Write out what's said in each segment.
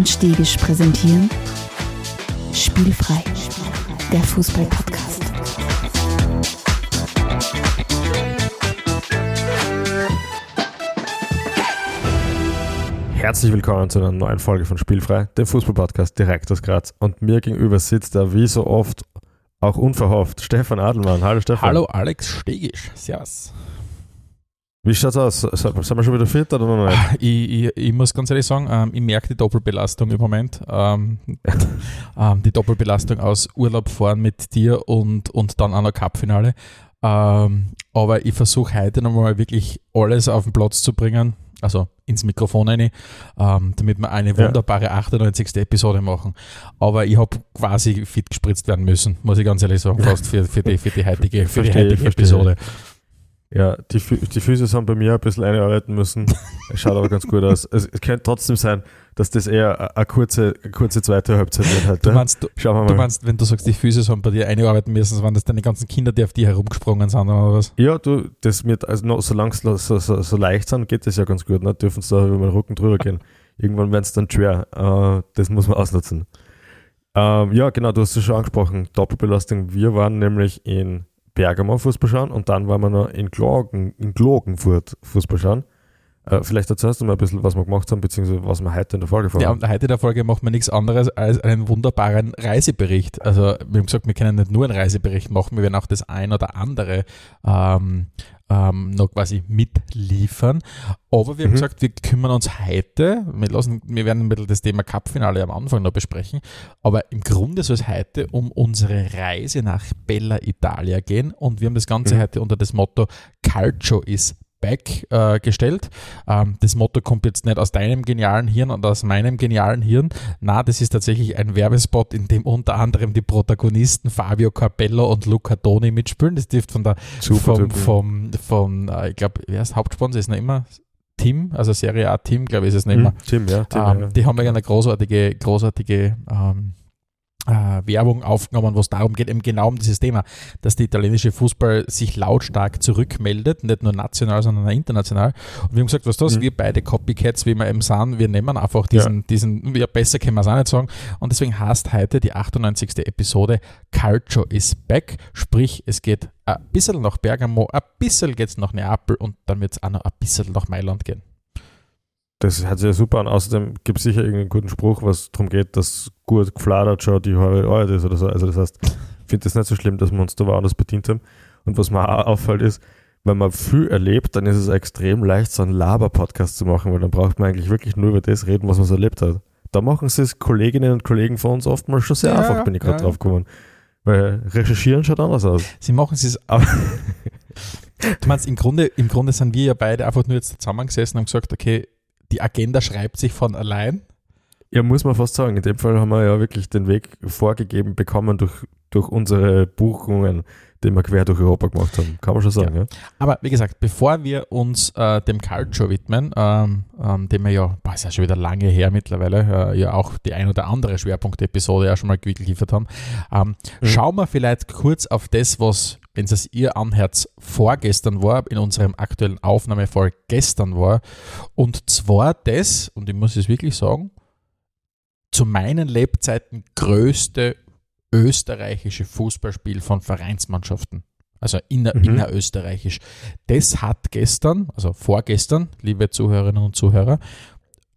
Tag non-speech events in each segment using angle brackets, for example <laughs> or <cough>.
und Stegisch präsentieren Spielfrei, der Fußball-Podcast. Herzlich willkommen zu einer neuen Folge von Spielfrei, dem Fußball-Podcast direkt aus Graz. Und mir gegenüber sitzt er wie so oft, auch unverhofft, Stefan Adelmann. Hallo Stefan. Hallo Alex Stegisch. Servus. Wie schaut's aus? Sind wir schon wieder fit oder noch nicht? <laughs> Ich, ich, ich muss ganz ehrlich sagen, ähm, ich merke die Doppelbelastung im Moment. Ähm, <laughs> ähm, die Doppelbelastung aus Urlaub fahren mit dir und, und dann auch noch Cup-Finale. Ähm, aber ich versuche heute nochmal wirklich alles auf den Platz zu bringen, also ins Mikrofon rein, ähm, damit wir eine wunderbare ja. 98. Episode machen. Aber ich habe quasi fit gespritzt werden müssen, muss ich ganz ehrlich sagen, fast für, für, die, für die heutige, für die heutige Episode. Ja, die, die Füße haben bei mir ein bisschen einarbeiten müssen. Schaut aber ganz gut aus. Es, es könnte trotzdem sein, dass das eher eine kurze, eine kurze zweite Halbzeit wird halt. Du meinst, du, du meinst, wenn du sagst, die Füße haben bei dir einarbeiten müssen, waren das deine ganzen Kinder, die auf die herumgesprungen sind oder was? Ja, du, das mit, also noch, solange es so, so, so, leicht sind, geht das ja ganz gut. Ne? Dürfen sie da über den Rücken drüber gehen. Irgendwann werden es dann schwer. Uh, das muss man ausnutzen. Uh, ja, genau, du hast es schon angesprochen. Doppelbelastung. Wir waren nämlich in Bergamo Fußball schauen und dann waren wir noch in, Klagen, in Klagenfurt Fußball schauen. Äh, vielleicht erzählst du mal ein bisschen, was wir gemacht haben, beziehungsweise was wir heute in der Folge vorhaben. Ja, heute in der Folge machen wir nichts anderes als einen wunderbaren Reisebericht. Also wir haben gesagt, wir können nicht nur einen Reisebericht machen, wir werden auch das ein oder andere ähm, ähm, noch quasi mitliefern. Aber wir haben mhm. gesagt, wir kümmern uns heute, wir, lassen, wir werden ein bisschen das Thema Cup-Finale am Anfang noch besprechen, aber im Grunde soll es heute um unsere Reise nach Bella Italia gehen und wir haben das Ganze mhm. heute unter das Motto Calcio is Back äh, gestellt. Ähm, das Motto kommt jetzt nicht aus deinem genialen Hirn und aus meinem genialen Hirn. Na, das ist tatsächlich ein Werbespot, in dem unter anderem die Protagonisten Fabio Capello und Luca Toni mitspielen. Das dürfte von der Super vom, vom, vom, äh, ich glaube, wer ist Hauptsponsor? Ist noch immer Tim, also Serie A Team, glaube ich, ist es nicht mehr. Hm, Tim, ja. Tim, ähm, ja. Die haben ja eine großartige, großartige ähm, äh, Werbung aufgenommen, wo es darum geht, eben genau um dieses Thema, dass der italienische Fußball sich lautstark zurückmeldet, nicht nur national, sondern auch international. Und wir haben gesagt, was das, mhm. wir beide Copycats, wie wir eben sind, wir nehmen einfach diesen, ja. diesen, ja, besser können wir es auch nicht sagen. Und deswegen heißt heute die 98. Episode Culture is back, sprich, es geht ein bisschen nach Bergamo, ein bisschen geht es nach Neapel und dann wird es auch noch ein bisschen nach Mailand gehen. Das hört sich ja super an. Außerdem gibt es sicher irgendeinen guten Spruch, was darum geht, dass gut gefladert schon die halbe Arbeit ist oder so. Also das heißt, ich finde das nicht so schlimm, dass wir uns da woanders bedient haben. Und was mir auch auffällt ist, wenn man viel erlebt, dann ist es extrem leicht, so einen Laber-Podcast zu machen, weil dann braucht man eigentlich wirklich nur über das reden, was man so erlebt hat. Da machen sie es Kolleginnen und Kollegen von uns oftmals schon sehr ja, einfach, bin ich gerade ja. drauf gekommen. Weil recherchieren schaut anders aus. Sie machen es aber. <laughs> du meinst, im Grunde, im Grunde sind wir ja beide einfach nur jetzt zusammengesessen und haben gesagt, okay, die Agenda schreibt sich von allein. Ja, muss man fast sagen. In dem Fall haben wir ja wirklich den Weg vorgegeben bekommen durch, durch unsere Buchungen, die wir quer durch Europa gemacht haben. Kann man schon sagen. Ja. ja. Aber wie gesagt, bevor wir uns äh, dem Culture widmen, ähm, ähm, dem wir ja, boah, ist ja schon wieder lange her mittlerweile, äh, ja auch die ein oder andere Schwerpunkt-Episode ja schon mal geliefert haben, ähm, mhm. schauen wir vielleicht kurz auf das, was wenn es ihr anherz vorgestern war, in unserem aktuellen Aufnahmefall gestern war. Und zwar das, und ich muss es wirklich sagen, zu meinen Lebzeiten größte österreichische Fußballspiel von Vereinsmannschaften. Also inner, mhm. innerösterreichisch. Das hat gestern, also vorgestern, liebe Zuhörerinnen und Zuhörer,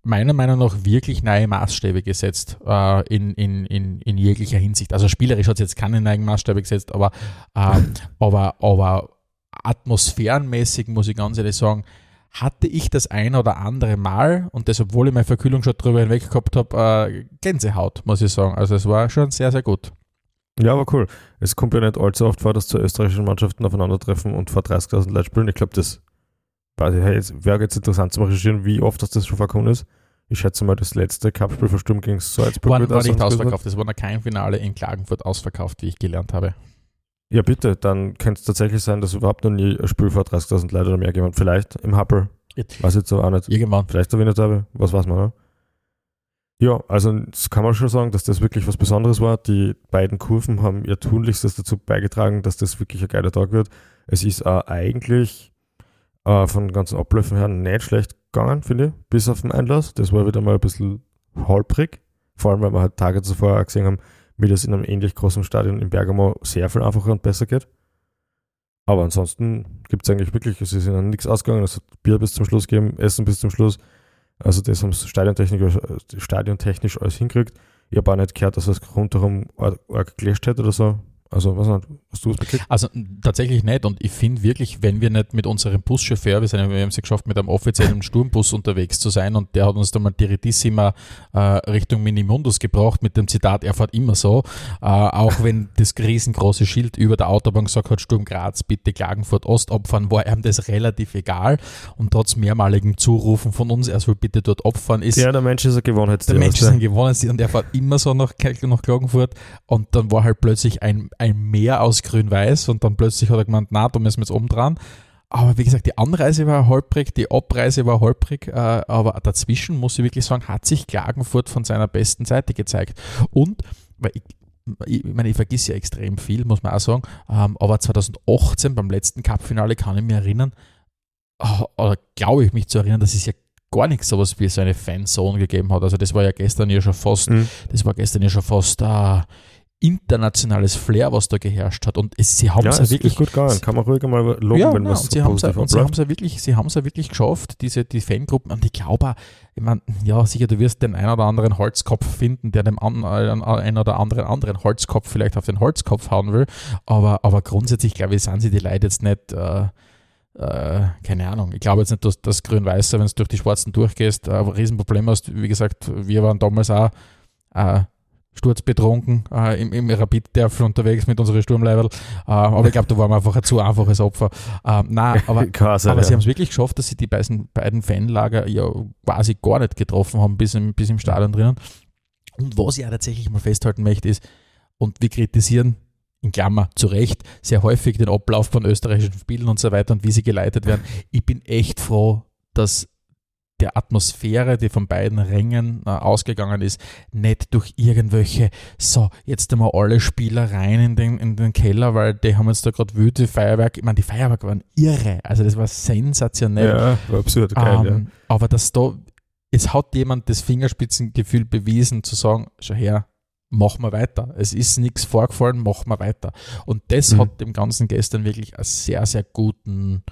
meiner Meinung nach wirklich neue Maßstäbe gesetzt äh, in, in, in, in jeglicher Hinsicht. Also spielerisch hat es jetzt keine neuen Maßstäbe gesetzt, aber, äh, aber, aber atmosphärenmäßig muss ich ganz ehrlich sagen, hatte ich das ein oder andere Mal und das, obwohl ich meine Verkühlung schon drüber hinweg gehabt habe, äh, Gänsehaut, muss ich sagen. Also es war schon sehr, sehr gut. Ja, aber cool. Es kommt ja nicht allzu oft vor, dass zwei österreichischen Mannschaften aufeinandertreffen und vor 30.000 Leute spielen. Ich glaube, das wäre jetzt interessant zu recherchieren, wie oft das schon vorkommen ist. Ich schätze mal, das letzte Cupspiel von Sturm gegen Salzburg war, war nicht ausverkauft. Es war noch kein Finale in Klagenfurt ausverkauft, wie ich gelernt habe. Ja, bitte. Dann könnte es tatsächlich sein, dass überhaupt noch nie ein Spiel vor 30.000 Leute oder mehr jemand. Vielleicht im Happel. Weiß jetzt aber auch nicht. Irgendwann. Vielleicht der Wiener Was weiß man, ne? Ja, also das kann man schon sagen, dass das wirklich was Besonderes war. Die beiden Kurven haben ihr Tunlichstes dazu beigetragen, dass das wirklich ein geiler Tag wird. Es ist äh, eigentlich äh, von ganzen Abläufen her nicht schlecht gegangen, finde ich, bis auf den Einlass. Das war wieder mal ein bisschen holprig. Vor allem, weil wir halt Tage zuvor auch gesehen haben, wie das in einem ähnlich großen Stadion in Bergamo sehr viel einfacher und besser geht. Aber ansonsten gibt es eigentlich wirklich, es ist ihnen nichts ausgegangen. Es hat Bier bis zum Schluss gegeben, Essen bis zum Schluss. Also das haben sie stadiontechnisch, stadiontechnisch alles hingekriegt. Ich habe auch nicht gehört, dass es rundherum arg gelöscht hätte oder so. Also, was hast du es gekriegt? Also, tatsächlich nicht. Und ich finde wirklich, wenn wir nicht mit unserem Buschauffeur, wir, sind, wir haben es geschafft, mit einem offiziellen Sturmbus unterwegs zu sein und der hat uns dann mal Tiritissima äh, Richtung Minimundus gebracht mit dem Zitat, er fährt immer so. Äh, auch wenn das riesengroße Schild über der Autobahn gesagt hat, Sturm Graz, bitte Klagenfurt Ost opfern, war ihm das relativ egal. Und trotz mehrmaligem Zurufen von uns, er soll bitte dort opfern, ist. Ja, der Mensch ist ein Gewohnheitstier. Der Mensch ist ein Gewohnheitstier und er fährt immer so nach, nach Klagenfurt. Und dann war halt plötzlich ein ein Meer aus Grün-Weiß und dann plötzlich hat er gemeint, na, da müssen wir jetzt oben dran. Aber wie gesagt, die Anreise war holprig, die Abreise war holprig, äh, aber dazwischen muss ich wirklich sagen, hat sich Klagenfurt von seiner besten Seite gezeigt. Und, weil ich, ich meine, ich vergesse ja extrem viel, muss man auch sagen, ähm, aber 2018 beim letzten Cup-Finale kann ich mich erinnern, äh, oder glaube ich mich zu erinnern, dass es ja gar nichts sowas wie so eine Fanzone gegeben hat. Also das war ja gestern ja schon fast, mhm. das war gestern ja schon fast äh, internationales Flair, was da geherrscht hat. Und es, sie haben es ja, wirklich gut gegangen. Kann man ruhig mal loben, ja, wenn sie haben es Und sie haben es ja wirklich, sie haben es ja wirklich geschafft, diese die Fangruppen. Und ich glaube, ich meine, ja, sicher, du wirst den einen oder anderen Holzkopf finden, der dem an, äh, einen oder anderen anderen Holzkopf vielleicht auf den Holzkopf hauen will. Aber, aber grundsätzlich, glaube ich, sind sie die Leute jetzt nicht. Äh, äh, keine Ahnung. Ich glaube jetzt nicht, dass das Grün-Weiße, wenn du durch die Schwarzen durchgehst, ein Riesenproblem hast. Wie gesagt, wir waren damals auch äh, sturzbetrunken äh, im, im Rapid-Derf unterwegs mit unseren Sturmleiberl. Äh, aber ich glaube, da waren wir einfach ein zu einfaches Opfer. Äh, nein, <laughs> aber, Krass, aber ja. sie haben es wirklich geschafft, dass sie die beiden, beiden Fanlager ja quasi gar nicht getroffen haben, bis im, bis im Stadion drinnen. Und was ich auch tatsächlich mal festhalten möchte, ist, und wir kritisieren in Klammer zu Recht sehr häufig den Ablauf von österreichischen Spielen und so weiter und wie sie geleitet werden. Ich bin echt froh, dass der Atmosphäre, die von beiden Rängen äh, ausgegangen ist, nicht durch irgendwelche, so, jetzt einmal alle Spieler rein in den, in den Keller, weil die haben jetzt da gerade wütende Feuerwerk. Ich meine, die Feuerwerke waren irre. Also das war sensationell. Ja, war absurd geil, ähm, ja. Aber dass da, es hat jemand das Fingerspitzengefühl bewiesen, zu sagen, schau her, machen wir weiter. Es ist nichts vorgefallen, machen wir weiter. Und das mhm. hat dem Ganzen gestern wirklich einen sehr, sehr guten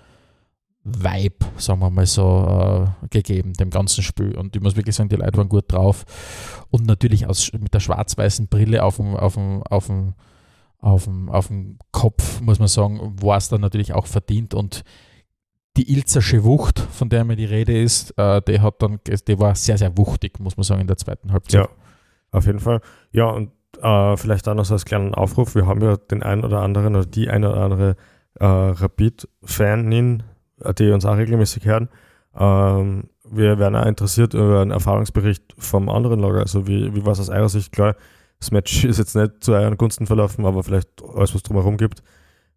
Vibe, sagen wir mal so, äh, gegeben, dem ganzen Spiel. Und ich muss wirklich sagen, die Leute waren gut drauf. Und natürlich aus, mit der schwarz-weißen Brille auf dem, auf dem, auf dem, auf dem, auf dem Kopf, muss man sagen, war es dann natürlich auch verdient. Und die Ilzersche Wucht, von der mir die Rede ist, äh, die hat dann, die war sehr, sehr wuchtig, muss man sagen, in der zweiten Halbzeit. Ja, auf jeden Fall. Ja, und äh, vielleicht auch noch so als kleinen Aufruf, wir haben ja den einen oder anderen oder die eine oder andere äh, Rapid-Fanin die uns auch regelmäßig hören. Ähm, wir wären auch interessiert über einen Erfahrungsbericht vom anderen Lager. Also wie, wie war es aus eurer Sicht? Klar, das Match <laughs> ist jetzt nicht zu euren Gunsten verlaufen, aber vielleicht alles, was drumherum gibt.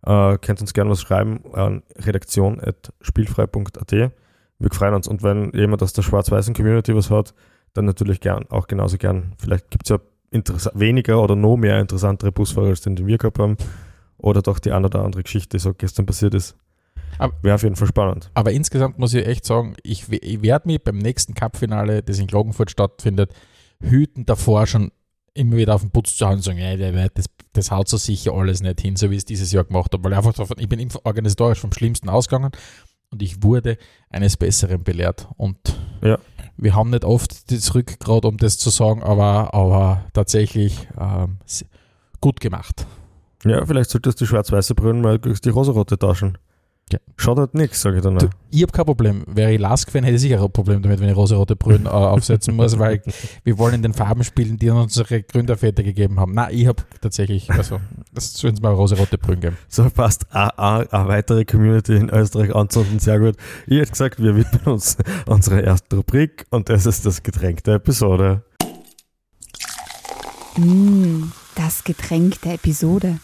Äh, könnt uns gerne was schreiben an redaktion.spielfrei.at. Wir freuen uns. Und wenn jemand aus der schwarz-weißen Community was hat, dann natürlich gern, auch genauso gern. Vielleicht gibt es ja weniger oder noch mehr interessantere Busfahrer, als den, den wir gehabt haben. Oder doch die eine oder andere Geschichte, die so gestern passiert ist. Wäre auf jeden Fall spannend. Aber insgesamt muss ich echt sagen, ich, ich werde mich beim nächsten Cup-Finale, das in Klagenfurt stattfindet, hüten davor schon immer wieder auf den Putz zu hauen und sagen, ja, das, das haut so sicher alles nicht hin, so wie es dieses Jahr gemacht habe. Weil einfach davon, ich bin organisatorisch vom Schlimmsten ausgegangen und ich wurde eines Besseren belehrt. Und ja. wir haben nicht oft das Rückgrat, um das zu sagen, aber, aber tatsächlich ähm, gut gemacht. Ja, vielleicht solltest du schwarz-weiße Brühen mal die rosarote tauschen. Ja. Schaut halt nichts, sage ich dann. Du, ich habe kein Problem. Wäre ich Lask-Fan, hätte ich sicher ein Problem damit, wenn ich rosa-rote Brühen äh, aufsetzen muss, weil wir wollen in den Farben spielen, die uns unsere Gründerväter gegeben haben. Nein, ich habe tatsächlich, also, das sollen es mal rosa-rote Brühen geben. So passt eine weitere Community in Österreich anzünden, sehr gut. Ich hätte gesagt, wir widmen uns unserer ersten Rubrik und das ist das Getränk der Episode. Mm, das Getränk der Episode.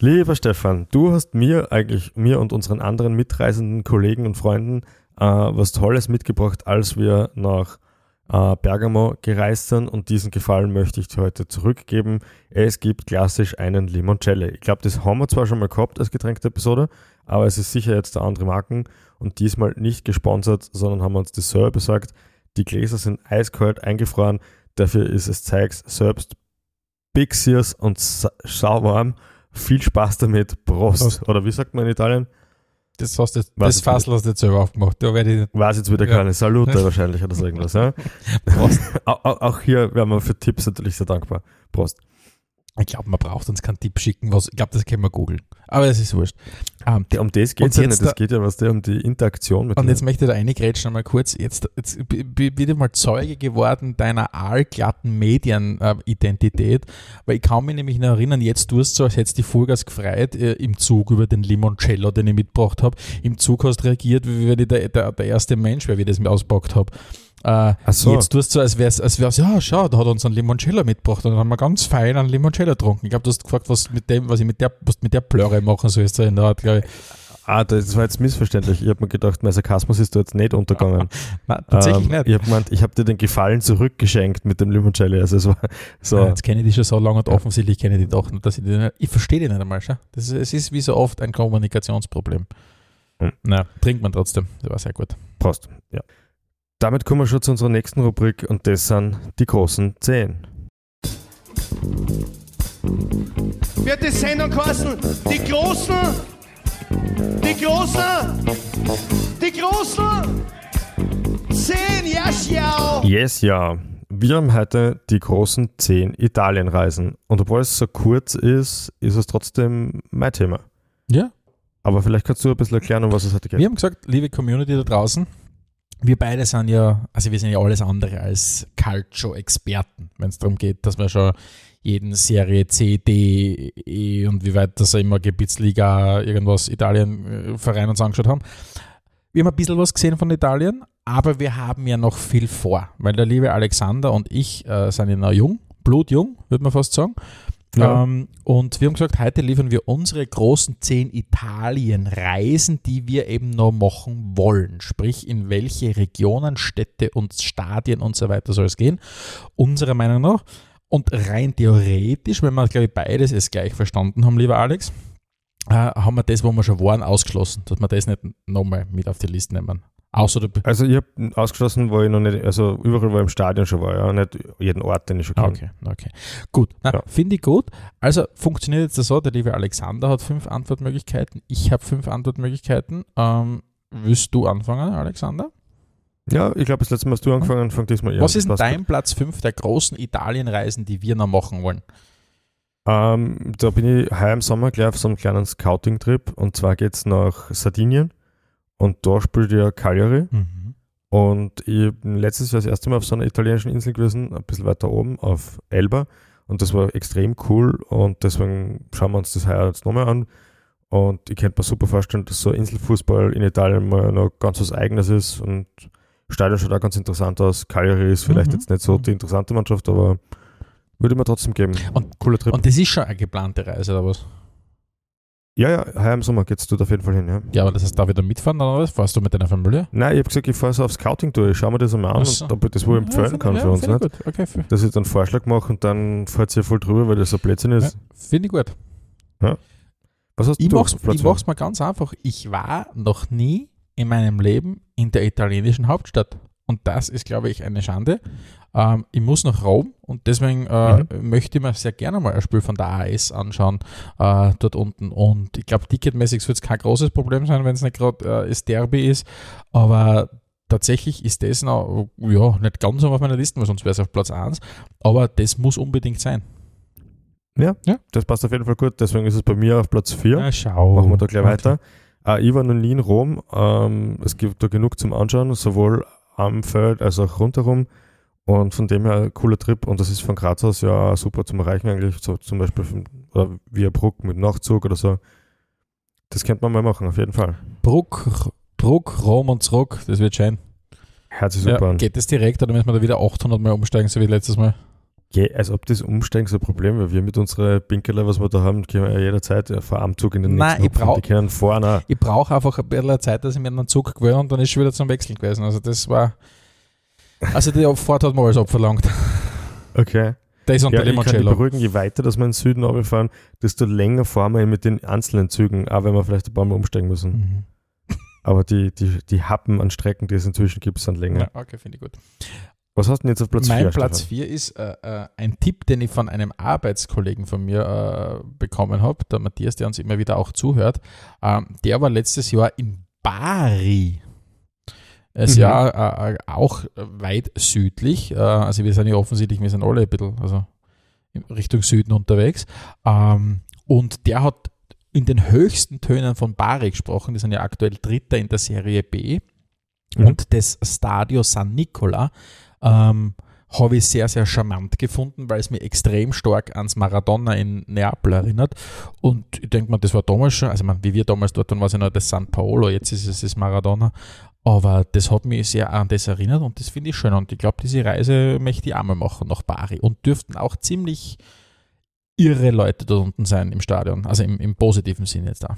Lieber Stefan, du hast mir eigentlich, mir und unseren anderen mitreisenden Kollegen und Freunden äh, was Tolles mitgebracht, als wir nach äh, Bergamo gereist sind und diesen Gefallen möchte ich dir heute zurückgeben. Es gibt klassisch einen Limoncello. Ich glaube, das haben wir zwar schon mal gehabt als Getränkeepisode, aber es ist sicher jetzt der andere Marken und diesmal nicht gesponsert, sondern haben wir uns das selber besorgt. Die Gläser sind eiskalt eingefroren. Dafür ist es Zeugs selbst Big und sa- sauwarm. Viel Spaß damit. Prost. Prost. Oder wie sagt man in Italien? Das, hast du, das ich Fassel hast du jetzt selber aufgemacht. Da werde ich nicht. Weiß jetzt wieder Ja. keine Salute <laughs> wahrscheinlich oder so irgendwas. Ja? Prost. <laughs> Au- au- Auch hier wären wir für Tipps natürlich sehr dankbar. Prost. Ich glaube, man braucht uns keinen Tipp schicken. Was, ich glaube, das können wir googeln. Aber das ist wurscht. Ähm, Ja, Um das geht ja nicht. Es da- geht ja was der um die Interaktion mit Und mir. jetzt möchte ich da reingrätschen mal kurz. Jetzt, jetzt bin ich mal Zeuge geworden deiner aalglatten Medienidentität, weil ich kann mich nämlich noch erinnern, jetzt tust du so, als hättest du die Vollgas gefreut äh, im Zug über den Limoncello, den ich mitgebracht habe. Im Zug hast du reagiert, wie wenn ich der, der, der erste Mensch wäre, wie ich das mir auspackt habe. Äh, Ach so. Jetzt tust du so, als wär's, als wär's, ja, schau, da hat er uns einen Limoncello mitgebracht und dann haben wir ganz fein einen Limoncello getrunken. Ich glaube, du hast gefragt, was mit dem, was ich mit der, was mit der Plörre machen soll, so in der Art, glaube ich. Ah, das war jetzt missverständlich. Ich habe mir gedacht, mein Sarkasmus ist da jetzt nicht untergegangen. <laughs> Nein, tatsächlich ähm, nicht. Ich habe gemeint, ich habe dir den Gefallen zurückgeschenkt mit dem Limoncello. Also es war so. Ja, jetzt kenne ich die schon so lange und offensichtlich kenne ich die doch nicht, dass ich die nicht, ich verstehe die nicht einmal, schau. Das ist, es ist wie so oft ein Kommunikationsproblem. Hm. Na, trinkt man trotzdem. Das war sehr gut. Prost. Ja. Damit kommen wir schon zu unserer nächsten Rubrik und das sind die großen Zehn. wird die Sendung kosten. Die Großen, die Großen, die Großen. Zehn, ja, schau. Yes, ja. Wir haben heute die großen zehn Italienreisen. Und obwohl es so kurz ist, ist es trotzdem mein Thema. Ja. Aber vielleicht kannst du ein bisschen erklären, um was es heute geht. Wir haben gesagt, liebe Community da draußen, wir beide sind ja, also wir sind ja alles andere als Calcio-Experten, wenn es darum geht, dass wir schon jeden Serie C, D, E und wie weit das immer Gebietsliga, irgendwas Italien, äh, uns angeschaut haben. Wir haben ein bisschen was gesehen von Italien, aber wir haben ja noch viel vor, weil der liebe Alexander und ich äh, sind ja noch jung, blutjung, würde man fast sagen. Ja. Ähm, und wir haben gesagt, heute liefern wir unsere großen zehn Italien-Reisen, die wir eben noch machen wollen. Sprich, in welche Regionen, Städte und Stadien und so weiter soll es gehen. Unserer Meinung nach. Und rein theoretisch, wenn wir, glaube ich, beides es gleich verstanden haben, lieber Alex, äh, haben wir das, wo wir schon waren, ausgeschlossen, dass wir das nicht nochmal mit auf die Liste nehmen. Außer du. Also ich habe ausgeschlossen, wo ich noch nicht, also überall, wo ich im Stadion schon war, ja, nicht jeden Ort, den ich schon kenne. Okay, okay. Gut, Ja. finde ich gut. Also funktioniert jetzt so, der liebe Alexander hat fünf Antwortmöglichkeiten, ich habe fünf Antwortmöglichkeiten. Ähm, willst du anfangen, Alexander? Ja, ich glaube, das letzte Mal hast du angefangen, fang diesmal an. Was ist denn Das dein Platz fünf der großen Italienreisen, die wir noch machen wollen? Ähm, da bin ich heuer im Sommer gleich auf so einem kleinen Scouting-Trip und zwar geht es nach Sardinien und da spielt ja Cagliari und ich bin letztes Jahr das erste Mal auf so einer italienischen Insel gewesen, ein bisschen weiter oben auf Elba und das war extrem cool und deswegen schauen wir uns das heuer jetzt nochmal an und ich könnte mir super vorstellen, dass so Inselfußball in Italien mal noch ganz was Eigenes ist und Stadion schaut auch ganz interessant aus. Cagliari ist vielleicht Mhm. jetzt nicht so die interessante Mannschaft, aber würde mir trotzdem geben. Und- Cooler Trip. Und das ist schon eine geplante Reise, oder was? Ja, ja, heuer im Sommer geht's dort auf jeden Fall hin, ja. Ja, aber das heißt, da wieder mitfahren oder was? Fahrst du mit deiner Familie? Nein, ich habe gesagt, ich fahre so auf Scouting durch. Ich schaue mir das einmal an so. und ob ich das wohl empfehlen Ja, kann ja, für uns. Nicht? ich Gut. Okay, f- Dass ich dann einen Vorschlag mache und dann fährt sie ja voll drüber, weil das so Blödsinn ist. Ja. finde ich gut. Was hast Ich du? mach's, Platz ich mach's mal ganz einfach. Ich war noch nie in meinem Leben in der italienischen Hauptstadt. Und das ist, glaube ich, eine Schande. Ähm, ich muss nach Rom und deswegen äh, möchte ich mir sehr gerne mal ein Spiel von der AS anschauen, äh, dort unten. Und ich glaube, ticketmäßig wird es kein großes Problem sein, wenn es nicht gerade äh, das Derby ist. Aber tatsächlich ist das noch, ja, nicht ganz so auf meiner Liste, weil sonst wäre es auf Platz 1. Aber das muss unbedingt sein. Das passt auf jeden Fall gut, deswegen ist es bei mir auf Platz 4. Na, schau. Machen wir da gleich weiter. Äh, ich war noch nie in Rom. Ähm, es gibt da genug zum Anschauen, sowohl am Feld als auch rundherum. Und von dem her cooler Trip. Und das ist von Graz aus ja super zum Erreichen eigentlich. So zum Beispiel von, oder via Bruck mit Nachtzug oder so. Das könnte man mal machen, auf jeden Fall. Bruck, Bruck, Rom und zurück, das wird schön. Hört sich super Ja, geht das direkt oder müssen wir da wieder 800 Mal umsteigen, so wie letztes Mal? Ja, als ob das Umsteigen so ein Problem wäre. Wir mit unseren Pinkeler, was wir da haben, können wir ja jederzeit ja, vor Armzug in den Nein, nächsten ich brauch- Die können vorne. Ich brauche einfach ein bisschen Zeit, dass ich mir den Zug gewöhne und dann ist schon wieder zum Wechseln gewesen. Also das war. Also die Fahrt hat man alles abverlangt. Okay. Das und Ja, der ich kann beruhigen, je weiter dass wir in den Süden runterfahren, desto länger fahren wir mit den einzelnen Zügen, auch wenn wir vielleicht ein paar Mal umsteigen müssen. Mhm. Aber die, die, die Happen an Strecken, die es inzwischen gibt, sind länger. Ja, okay, finde ich gut. Was hast du denn jetzt auf Platz 4? mein Platz 4 ist äh, äh, ein Tipp, den ich von einem Arbeitskollegen von mir äh, bekommen habe, der Matthias, der uns immer wieder auch zuhört. Ähm, der war letztes Jahr in Bari. Es Mhm. ja äh, äh, auch weit südlich. Äh, also wir sind ja offensichtlich, wir sind alle ein bisschen also Richtung Süden unterwegs. Ähm, und der hat in den höchsten Tönen von Bari gesprochen. Die sind ja aktuell Dritter in der Serie B. Mhm. Und das Stadio San Nicola ähm, habe ich sehr, sehr charmant gefunden, weil es mir extrem stark ans Maradona in Neapel erinnert. Und ich denke mal, das war damals schon, also man, wie wir damals dort waren, war es ja noch das San Paolo, jetzt ist es das Maradona. Aber das hat mich sehr an das erinnert und das finde ich schön. Und ich glaube, diese Reise möchte ich auch mal machen nach Bari und dürften auch ziemlich irre Leute dort unten sein im Stadion, also im, im positiven Sinn jetzt da.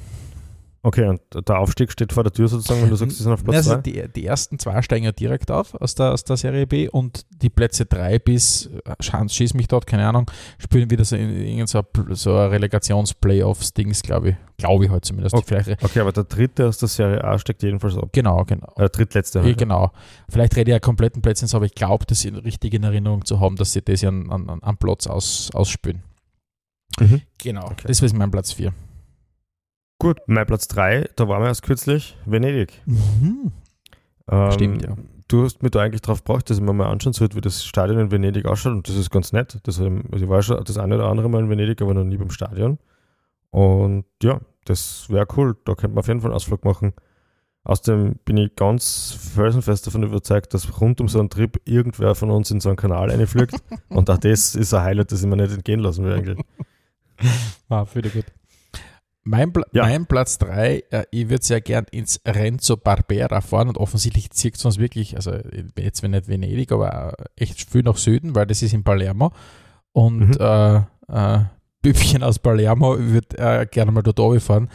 Okay, und der Aufstieg steht vor der Tür sozusagen, wenn du sagst, sie sind auf Platz <laughs> also 2? die, die ersten zwei steigen ja direkt auf aus der, aus der Serie B und die Plätze drei bis, äh, Hans schieß mich dort, keine Ahnung, spielen wieder so in so, ein- so ein Relegations-Playoffs-Dings, glaube ich. Glaube ich halt zumindest. Okay. Vielleicht, Okay, aber der dritte aus der Serie A steigt jedenfalls ab. genau, genau. Äh, drittletzte Ja, halt. genau. Vielleicht rede ich ja kompletten Plätzen, aber ich glaube, das richtig in Erinnerung zu haben, dass sie das ja an, an, an Platz aus, ausspielen. Mhm. Genau. Okay. Das ist mein Platz 4. Gut, mein Platz 3, da waren wir erst kürzlich, Venedig. Mhm. Ähm, Stimmt, ja. Du hast mich da eigentlich drauf gebracht, dass ich mir mal anschauen sollte, wie das Stadion in Venedig ausschaut und das ist ganz nett. Das, ähm, ich war schon das eine oder andere Mal in Venedig, aber noch nie beim Stadion. Und ja, das wäre cool. Da könnte man auf jeden Fall einen Ausflug machen. Außerdem bin ich ganz felsenfest davon überzeugt, dass rund um so einen Trip irgendwer von uns in so einen Kanal reinfliegt. <laughs> und auch das ist ein Highlight, das ich mir nicht entgehen lassen will eigentlich. Ah, finde ich gut. Mein, Pla Ja. mein Platz 3, äh, ich würde sehr gern ins Renzo Barbera fahren und offensichtlich zieht es uns wirklich, also jetzt wenn nicht Venedig, aber äh, echt viel nach Süden, weil das ist in Palermo und Mhm. äh, äh, Bübchen aus Palermo würde äh, gerne mal dort fahren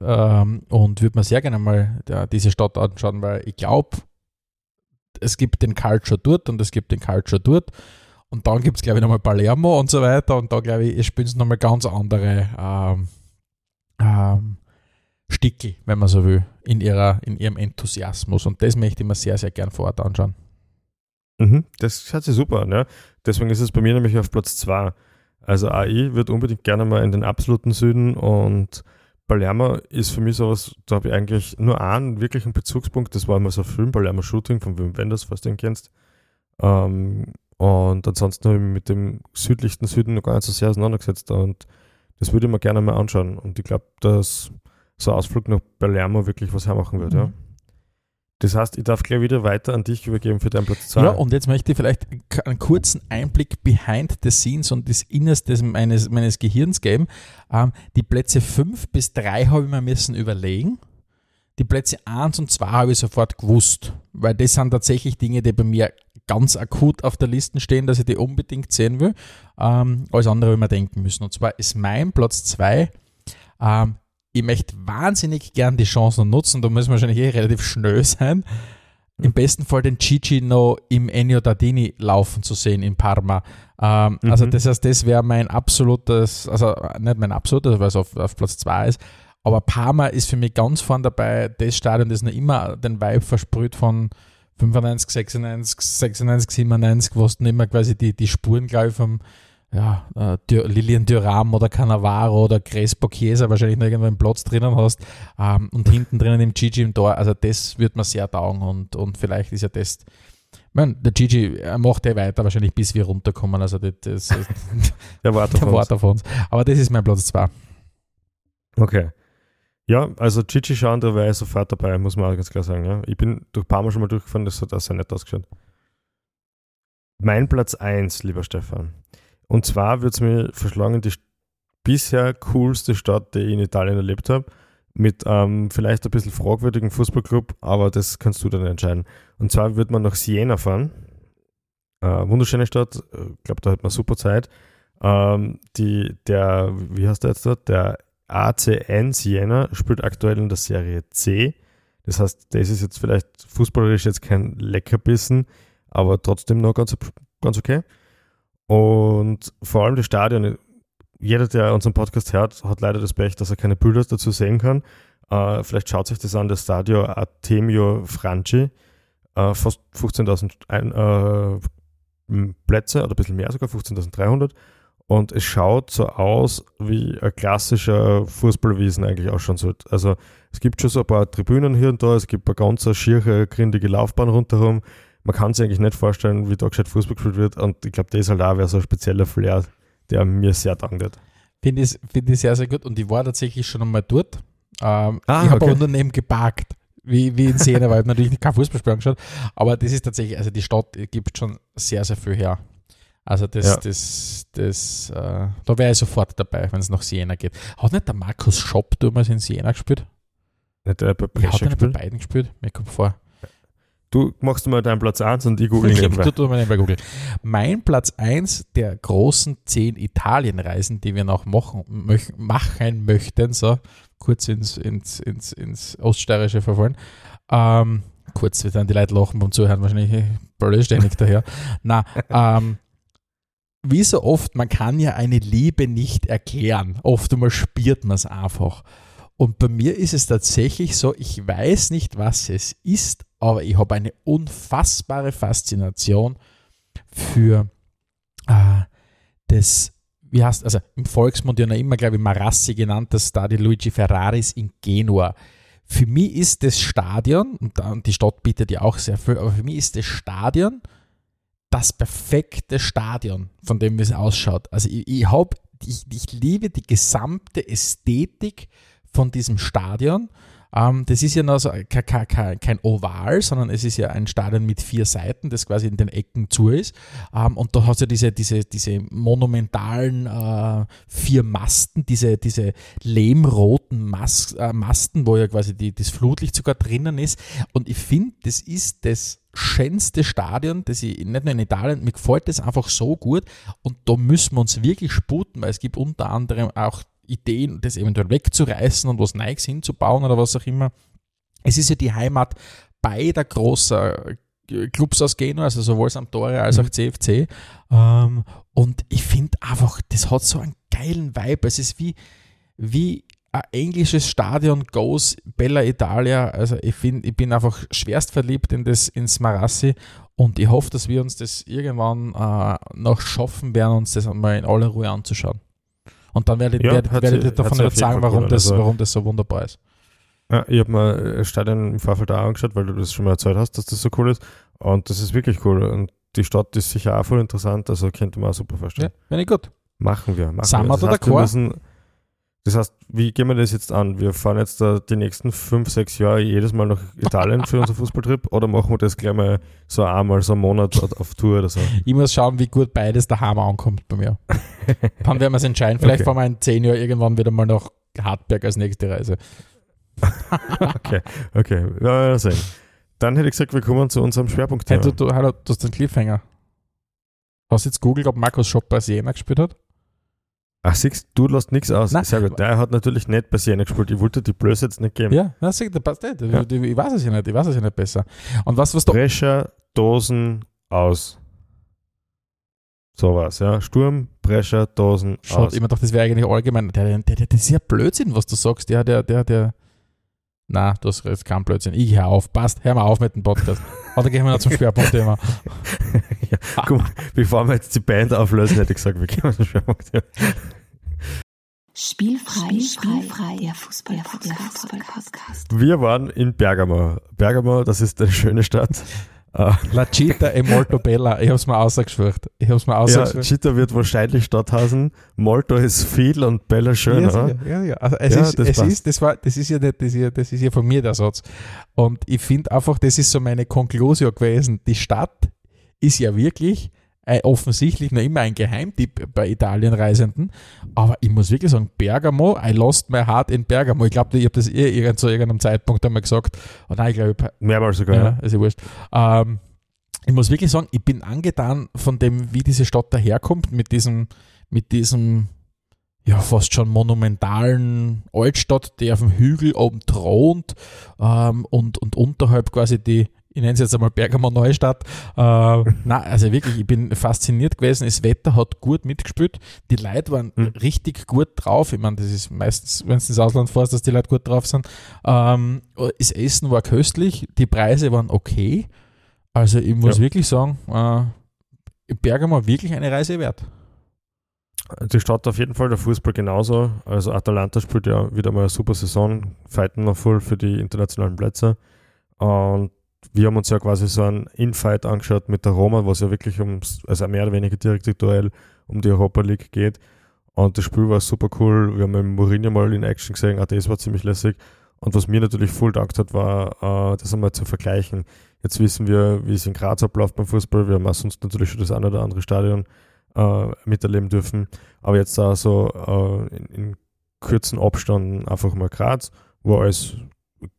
ähm, und würde mir sehr gerne mal ja, diese Stadt anschauen, weil ich glaube, es gibt den Culture dort und es gibt den Culture dort und dann gibt es, glaube ich, nochmal Palermo und so weiter. Und da, glaube ich, spielen sie nochmal ganz andere ähm, ähm, Stickel, wenn man so will, in, ihrer, in ihrem Enthusiasmus. Und das möchte ich mir sehr, sehr gern vor Ort anschauen. Mhm, das hört sich super ja. Deswegen ist es bei mir nämlich auf Platz 2. Also AI wird unbedingt gerne mal in den absoluten Süden und Palermo ist für mich sowas, da habe ich eigentlich nur einen wirklichen Bezugspunkt, das war immer so ein Film, Palermo Shooting von Wim Wenders, falls du ihn kennst. Ähm, und ansonsten habe ich mich mit dem südlichsten Süden noch gar nicht so sehr auseinandergesetzt und das würde ich mir gerne mal anschauen. Und ich glaube, dass so ein Ausflug nach Palermo wirklich was hermachen wird, ja. Mhm. Das heißt, ich darf gleich wieder weiter an dich übergeben für deinen Platz 2. Ja, und jetzt möchte ich vielleicht einen kurzen Einblick behind the scenes und das Innerste meines, meines Gehirns geben. Ähm, die Plätze 5 bis 3 habe ich mir müssen überlegen. Die Plätze 1 und 2 habe ich sofort gewusst, weil das sind tatsächlich Dinge, die bei mir ganz akut auf der Liste stehen, dass ich die unbedingt sehen will. Ähm, alles andere will man denken müssen. Und zwar ist mein Platz 2, ähm, ich möchte wahnsinnig gern die Chancen nutzen, da muss man wahrscheinlich eh relativ schnell sein, im besten Fall den Gigi noch im Ennio Dardini laufen zu sehen in Parma. Ähm, Mhm. Also das heißt, das wäre mein absolutes, also nicht mein absolutes, weil es auf, auf Platz 2 ist, aber Parma ist für mich ganz vorne dabei, das Stadion, das noch immer den Vibe versprüht von 95, 96, 96, 97, wo du nicht mehr quasi die, die Spuren, glaube ich, vom ja, äh, Lilian Thuram oder Cannavaro oder Crespo Chiesa wahrscheinlich noch irgendwo einen Platz drinnen hast ähm, und hinten drinnen im Gigi im Tor, also das wird mir sehr taugen und, und vielleicht ist ja das, ich mein, der Gigi er macht ja weiter wahrscheinlich bis wir runterkommen, also das, das, <laughs> Der Wart der auf uns. Uns. Aber das ist mein Platz 2. Okay. Ja, also Chichi wäre ich sofort dabei, muss man auch ganz klar sagen. Ja. Ich bin durch ein paar Mal schon mal durchgefahren, das hat auch sehr nett ausgeschaut. Mein Platz 1, lieber Stefan. Und zwar wird es mir verschlagen, die bisher coolste Stadt, die ich in Italien erlebt habe. Mit ähm, vielleicht ein bisschen fragwürdigen Fußballclub, aber das kannst du dann entscheiden. Und zwar wird man nach Siena fahren. Äh, wunderschöne Stadt, ich glaube, da hat man super Zeit. Ähm, die, der, wie heißt der jetzt dort? Der ACN Siena spielt aktuell in der Serie C. Das heißt, das ist jetzt vielleicht fußballerisch jetzt kein Leckerbissen, aber trotzdem noch ganz, ganz okay. Und vor allem das Stadion, jeder, der unseren Podcast hört, hat leider das Pech, dass er keine Bilder dazu sehen kann. Äh, vielleicht schaut sich das an, das Stadio Artemio Franchi. Äh, fast 15.000 äh, Plätze oder ein bisschen mehr sogar, 15.300. Und es schaut so aus, wie ein klassischer Fußballwiesen eigentlich auch schon sollte. Also es gibt schon so ein paar Tribünen hier und da, es gibt eine ganz schiere, grindige Laufbahn rundherum. Man kann sich eigentlich nicht vorstellen, wie da gescheit Fußball gespielt wird. Und ich glaube, das ist halt auch so ein spezieller Flair, der mir sehr dankt. Finde ich, find ich sehr, sehr gut. Und ich war tatsächlich schon einmal dort. Ähm, ah, ich habe okay. aber geparkt, wie, wie in Siena, weil ich <laughs> natürlich kein Fußballspiel angeschaut Aber das ist tatsächlich, also die Stadt gibt schon sehr, sehr viel her. Also das, ja. das, das, äh, da wäre ich sofort dabei, wenn es nach Siena geht. Hat nicht der Markus Schopp damals in Siena gespielt? Nicht der bei Brescia Hat er nicht bei beiden gespielt? Mir kommt vor. Du machst mal deinen Platz 1 und ich google <laughs> nebenbei. Du, du nebenbei googeln. Mein Platz 1 der großen 10 Italienreisen, die wir noch machen, möch, machen möchten, so kurz ins, ins, ins, ins Oststeirische verfallen. Ähm, kurz wird dann die Leute lachen beim Zuhören, wahrscheinlich blödständig daher. Na, <laughs> ähm, wie so oft, man kann ja eine Liebe nicht erklären. Oftmals spürt man es einfach. Und bei mir ist es tatsächlich so, ich weiß nicht, was es ist, aber ich habe eine unfassbare Faszination für äh, das, wie heißt, also im Volksmund ja noch immer, glaube ich, Marassi genannt, das Stadio Luigi Ferraris in Genua. Für mich ist das Stadion, und die Stadt bietet ja auch sehr viel, aber für mich ist das Stadion das perfekte Stadion, von dem es ausschaut. Also ich, ich, hab, ich, ich liebe die gesamte Ästhetik von diesem Stadion. Ähm, das ist ja noch so, kein, kein, kein, Oval, sondern es ist ja ein Stadion mit vier Seiten, das quasi in den Ecken zu ist. Ähm, und da hast du diese, diese, diese monumentalen äh, vier Masten, diese, diese lehmroten Mas äh, Masten, wo ja quasi die, das Flutlicht sogar drinnen ist. Und ich finde, das ist das schönste Stadion, das ich nicht nur in Italien, mir gefällt das einfach so gut und da müssen wir uns wirklich sputen, weil es gibt unter anderem auch Ideen, das eventuell wegzureißen und was Neues hinzubauen oder was auch immer. Es ist ja die Heimat beider großer Clubs aus Genua, also sowohl Sampdoria als auch mhm. CFC. Ähm, und ich finde einfach, das hat so einen geilen Vibe. Es ist wie, wie ein englisches Stadion goes Bella Italia. Also ich finde, ich bin einfach schwerst verliebt in das ins Marassi und ich hoffe, dass wir uns das irgendwann äh, noch schaffen werden, uns das einmal in aller Ruhe anzuschauen. Und dann werdet, ja, werdet, werdet ihr davon sagen, warum das, also, warum das so wunderbar ist. Ja, ich habe mir das Stadion im Vorfeld auch angeschaut, weil du das schon mal erzählt hast, dass das so cool ist. Und das ist wirklich cool. Und die Stadt ist sicher auch voll interessant, also könnte man auch super vorstellen. Ja, wenn ich gut. Machen wir. Machen Sind wir. Das heißt, wir müssen, das heißt, wie gehen wir das jetzt an? Wir fahren jetzt da die nächsten fünf, sechs Jahre jedes Mal nach Italien für unseren Fußballtrip oder machen wir das gleich mal so einmal so einen Monat auf Tour oder so? Ich muss schauen, wie gut beides daheim ankommt bei mir. <laughs> Dann werden wir es entscheiden. Vielleicht okay. fahren wir in zehn Jahren irgendwann wieder mal nach Hartberg als nächste Reise. <laughs> okay, okay. Ja, sehen. Dann hätte ich gesagt, wir kommen zu unserem Schwerpunkt. Hey, du, du, hallo, du hast den Cliffhanger. Hast du jetzt googelt, ob Markus Schopp bei Siena gespielt hat? Ach, siehst du, lässt nichts aus. Nein. Sehr gut. Der hat natürlich nicht bei Siena gespielt. Ich wollte die Blöße jetzt nicht geben. Ja, das passt nicht. Ja. Ich weiß es ja nicht. Ich weiß es ja nicht besser. Und was, was du. Brescher, Dosen aus. So was, ja. Sturm, Brescher, Dosen Schaut, aus. Ich mir gedacht, das wäre eigentlich allgemein. Der, der, der, das ist ja Blödsinn, was du sagst. Der, der, der, der. Na, hast jetzt kein Blödsinn. Ich hör auf. Passt, hör mal auf mit dem Podcast. Oder gehen wir noch zum Schwerpunktthema. <laughs> ja, guck mal, bevor wir jetzt die Band auflösen, hätte ich gesagt, wir gehen zum Schwerpunktthema. Spielfrei, Spielfrei, der Fußball-Podcast. Wir waren in Bergamo. Bergamo, das ist eine schöne Stadt. Ah. La Città e Molto Bella. Ich habe es mir ausgeschwört. Ich habe es mir ausgeschwört. Ja, Città wird wahrscheinlich Stadthausen. Molto ist viel und Bella schön, ja, oder? Ja, ja. Also es ja, ist, das, es ist, das, war, das ist ja nicht, das ist ja, das ist ja von mir der Satz. Und ich finde einfach, das ist so meine Konklusion gewesen. Die Stadt ist ja wirklich äh, offensichtlich noch immer ein Geheimtipp bei Italienreisenden. Aber ich muss wirklich sagen, Bergamo, I lost my heart in Bergamo. Ich glaube, ich habe das eh irgend zu irgendeinem Zeitpunkt einmal gesagt. Oh nein, ich glaube, mehrmals sogar. Ja, ja. ja wurscht. Ähm, ich muss wirklich sagen, ich bin angetan von dem, wie diese Stadt daherkommt, mit diesem, mit diesem ja, fast schon monumentalen Altstadt, die auf dem Hügel oben thront ähm, und, und unterhalb quasi die ich nenne es jetzt einmal Bergamo Neustadt. Äh, na, also wirklich, ich bin fasziniert gewesen. Das Wetter hat gut mitgespielt. Die Leute waren mhm. richtig gut drauf. Ich meine, das ist meistens, wenn du ins Ausland fährst, dass die Leute gut drauf sind. Ähm, das Essen war köstlich, die Preise waren okay. Also ich muss ja. wirklich sagen, äh, Bergamo wirklich eine Reise wert. Die Stadt auf jeden Fall, der Fußball genauso. Also Atalanta spielt ja wieder mal eine super Saison, fighten noch voll für die internationalen Plätze. Und wir haben uns ja quasi so einen Infight angeschaut mit der Roma, was ja wirklich ums, also mehr oder weniger direkte Duell um die Europa League geht. Und das Spiel war super cool. Wir haben Mourinho mal in Action gesehen, auch das war ziemlich lässig. Und was mir natürlich voll gedacht hat, war, äh, das einmal zu vergleichen. Jetzt wissen wir, wie es in Graz abläuft beim Fußball. Wir haben auch sonst natürlich schon das eine oder andere Stadion äh, miterleben dürfen. Aber jetzt da so äh, in, in kurzen Abständen einfach mal Graz, wo alles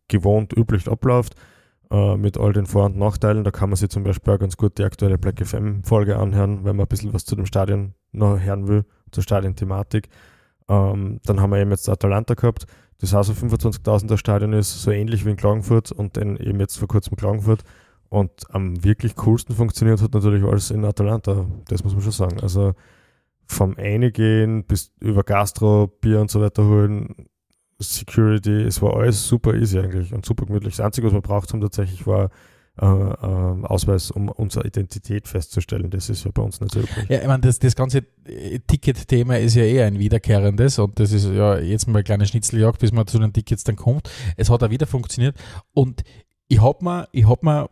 gewohnt, üblich abläuft, äh, mit all den Vor- und Nachteilen. Da kann man sich zum Beispiel auch ganz gut die aktuelle Black FM-Folge anhören, wenn man ein bisschen was zu dem Stadion noch hören will, zur Stadionthematik. Ähm, dann haben wir eben jetzt Atalanta gehabt, das auch so 25.000er Stadion ist, so ähnlich wie in Klagenfurt und dann eben jetzt vor kurzem Klagenfurt. Und am wirklich coolsten funktioniert hat natürlich alles in Atalanta, das muss man schon sagen. Also vom Eingehen bis über Gastro, Bier und so weiter holen, Security, es war alles super easy eigentlich und super gemütlich. Das Einzige, was wir braucht haben tatsächlich, war äh, äh, Ausweis, um unsere Identität festzustellen. Das ist ja bei uns üblich. Ja, ich meine, das, das ganze Ticket-Thema ist ja eher ein wiederkehrendes und das ist ja jetzt mal eine kleine Schnitzeljagd, bis man zu den Tickets dann kommt. Es hat auch wieder funktioniert und ich habe mir, hab mir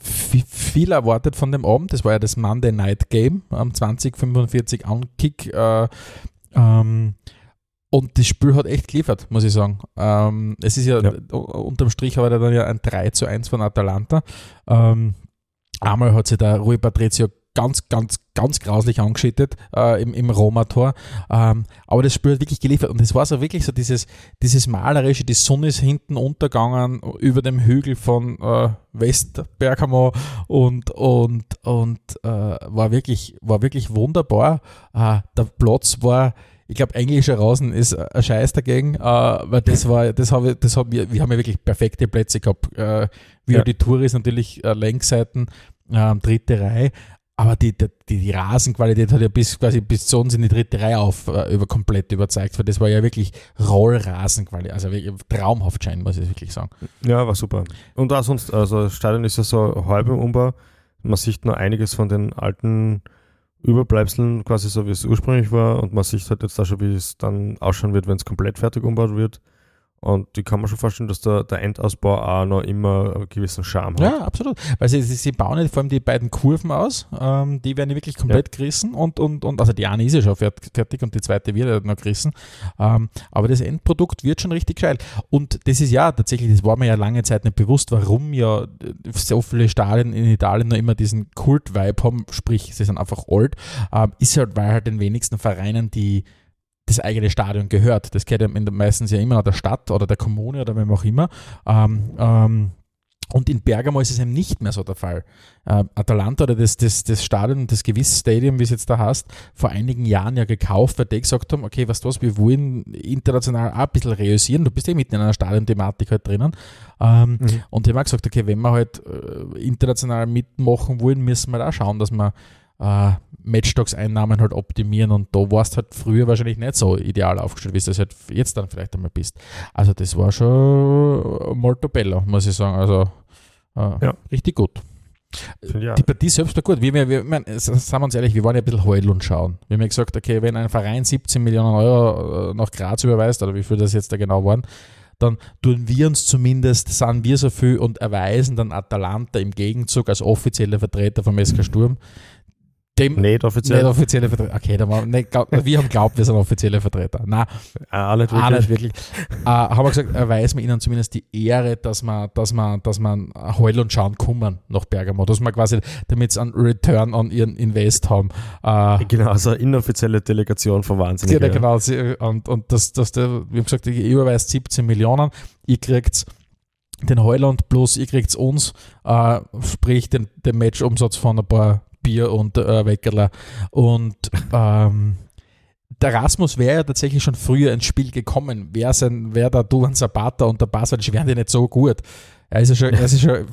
viel erwartet von dem Abend. Das war ja das Monday Night Game am 2045 Ankick. Äh, ähm, und das Spiel hat echt geliefert, muss ich sagen. Ähm, es ist ja, ja. unterm Strich war dann ja ein 3 zu 1 von Atalanta. Ähm, einmal hat sich der Rui Patricio ganz, ganz, ganz grauslich angeschüttet äh, im, im Roma-Tor. Ähm, aber das Spiel hat wirklich geliefert. Und es war so wirklich so dieses, dieses malerische, die Sonne ist hinten untergegangen über dem Hügel von äh, Westbergamo und, und, und äh, war, wirklich, war wirklich wunderbar. Äh, der Platz war ich glaube, englischer Rasen ist ein Scheiß dagegen, äh, weil das war, das habe das haben wir, wir haben ja wirklich perfekte Plätze gehabt. Äh, wie ja. die Tour ist natürlich äh, Längsseiten, äh, dritte Reihe, aber die, die, die Rasenqualität hat ja bis quasi bis zu uns in die dritte Reihe auf äh, über komplett überzeugt, weil das war ja wirklich Rollrasenqualität, also wirklich traumhaft schein, muss ich wirklich sagen. Ja, war super. Und auch sonst, also das Stadion ist ja so halb im Umbau. Man sieht nur einiges von den alten Überbleibseln, quasi so wie es ursprünglich war, und man sieht halt jetzt auch schon, wie es dann ausschauen wird, wenn es komplett fertig umbaut wird. Und ich kann mir schon vorstellen, dass der, der Endausbau auch noch immer einen gewissen Charme hat. Ja, absolut. Weil sie, sie, sie bauen vor allem die beiden Kurven aus, ähm, die werden wirklich komplett ja. gerissen und, und, und also die eine ist ja schon fertig und die zweite wird ja noch gerissen. Ähm, aber das Endprodukt wird schon richtig geil. Und das ist ja tatsächlich, das war mir ja lange Zeit nicht bewusst, warum ja so viele Stadien in Italien noch immer diesen Kult-Vibe haben, sprich, sie sind einfach alt, ähm, ist halt, weil halt den wenigsten Vereinen die das eigene Stadion gehört. Das gehört ja meistens ja immer der Stadt oder der Kommune oder wem auch immer. Ähm, ähm, und in Bergamo ist es eben nicht mehr so der Fall. Äh, Atalanta oder das, das, das Stadion, das gewisse Stadium, wie es jetzt da heißt, vor einigen Jahren ja gekauft, weil die gesagt haben, okay, was du was, wir wollen international auch ein bisschen reüssieren. Du bist eh mitten in einer Stadionthematik halt drinnen. Ähm, mhm. Und die haben auch gesagt, okay, wenn wir halt äh, international mitmachen wollen, müssen wir halt auch schauen, dass wir äh, Matchdogs-Einnahmen halt optimieren und da warst halt früher wahrscheinlich nicht so ideal aufgestellt, wie du es halt jetzt dann vielleicht einmal bist. Also das war schon molto bello, muss ich sagen. Also äh, ja. richtig gut. Die Partie selbst war gut. Wir, wir, wir, mein, sagen wir uns ehrlich, wir waren ja ein bisschen heul und schauen. Wir haben ja gesagt, okay, wenn ein Verein 17 Millionen Euro äh, nach Graz überweist, oder wie viel das jetzt da genau waren, dann tun wir uns zumindest, sind wir so viel und erweisen dann Atalanta im Gegenzug als offizielle Vertreter vom SK Sturm dem nicht offiziell. Nicht offizielle Vertreter. Okay, da war, nicht, wir haben glaubt, wir sind offizielle Vertreter. Nein, auch nicht wirklich. Auch nicht wirklich. äh, haben wir gesagt, erweisen wir ihnen zumindest die Ehre, dass man, dass man, dass man Heul und Schauen kommen nach Bergamo. Dass man quasi, damit sie einen Return on ihren Invest haben. Äh, genau, also eine inoffizielle Delegation von Wahnsinn. Ja, genau. Und, und das, das, der, wir haben gesagt, ihr überweist 17 Millionen, ihr kriegt den Heuland plus ihr kriegt uns, äh, sprich den, den Matchumsatz von ein paar Bier und äh, Weckerler. Und ähm, der Rasmus wäre ja tatsächlich schon früher ins Spiel gekommen. Wäre sein, wäre der Duan Zapata und der Basic wären die nicht so gut. Er ist ja schon, er ist ja schon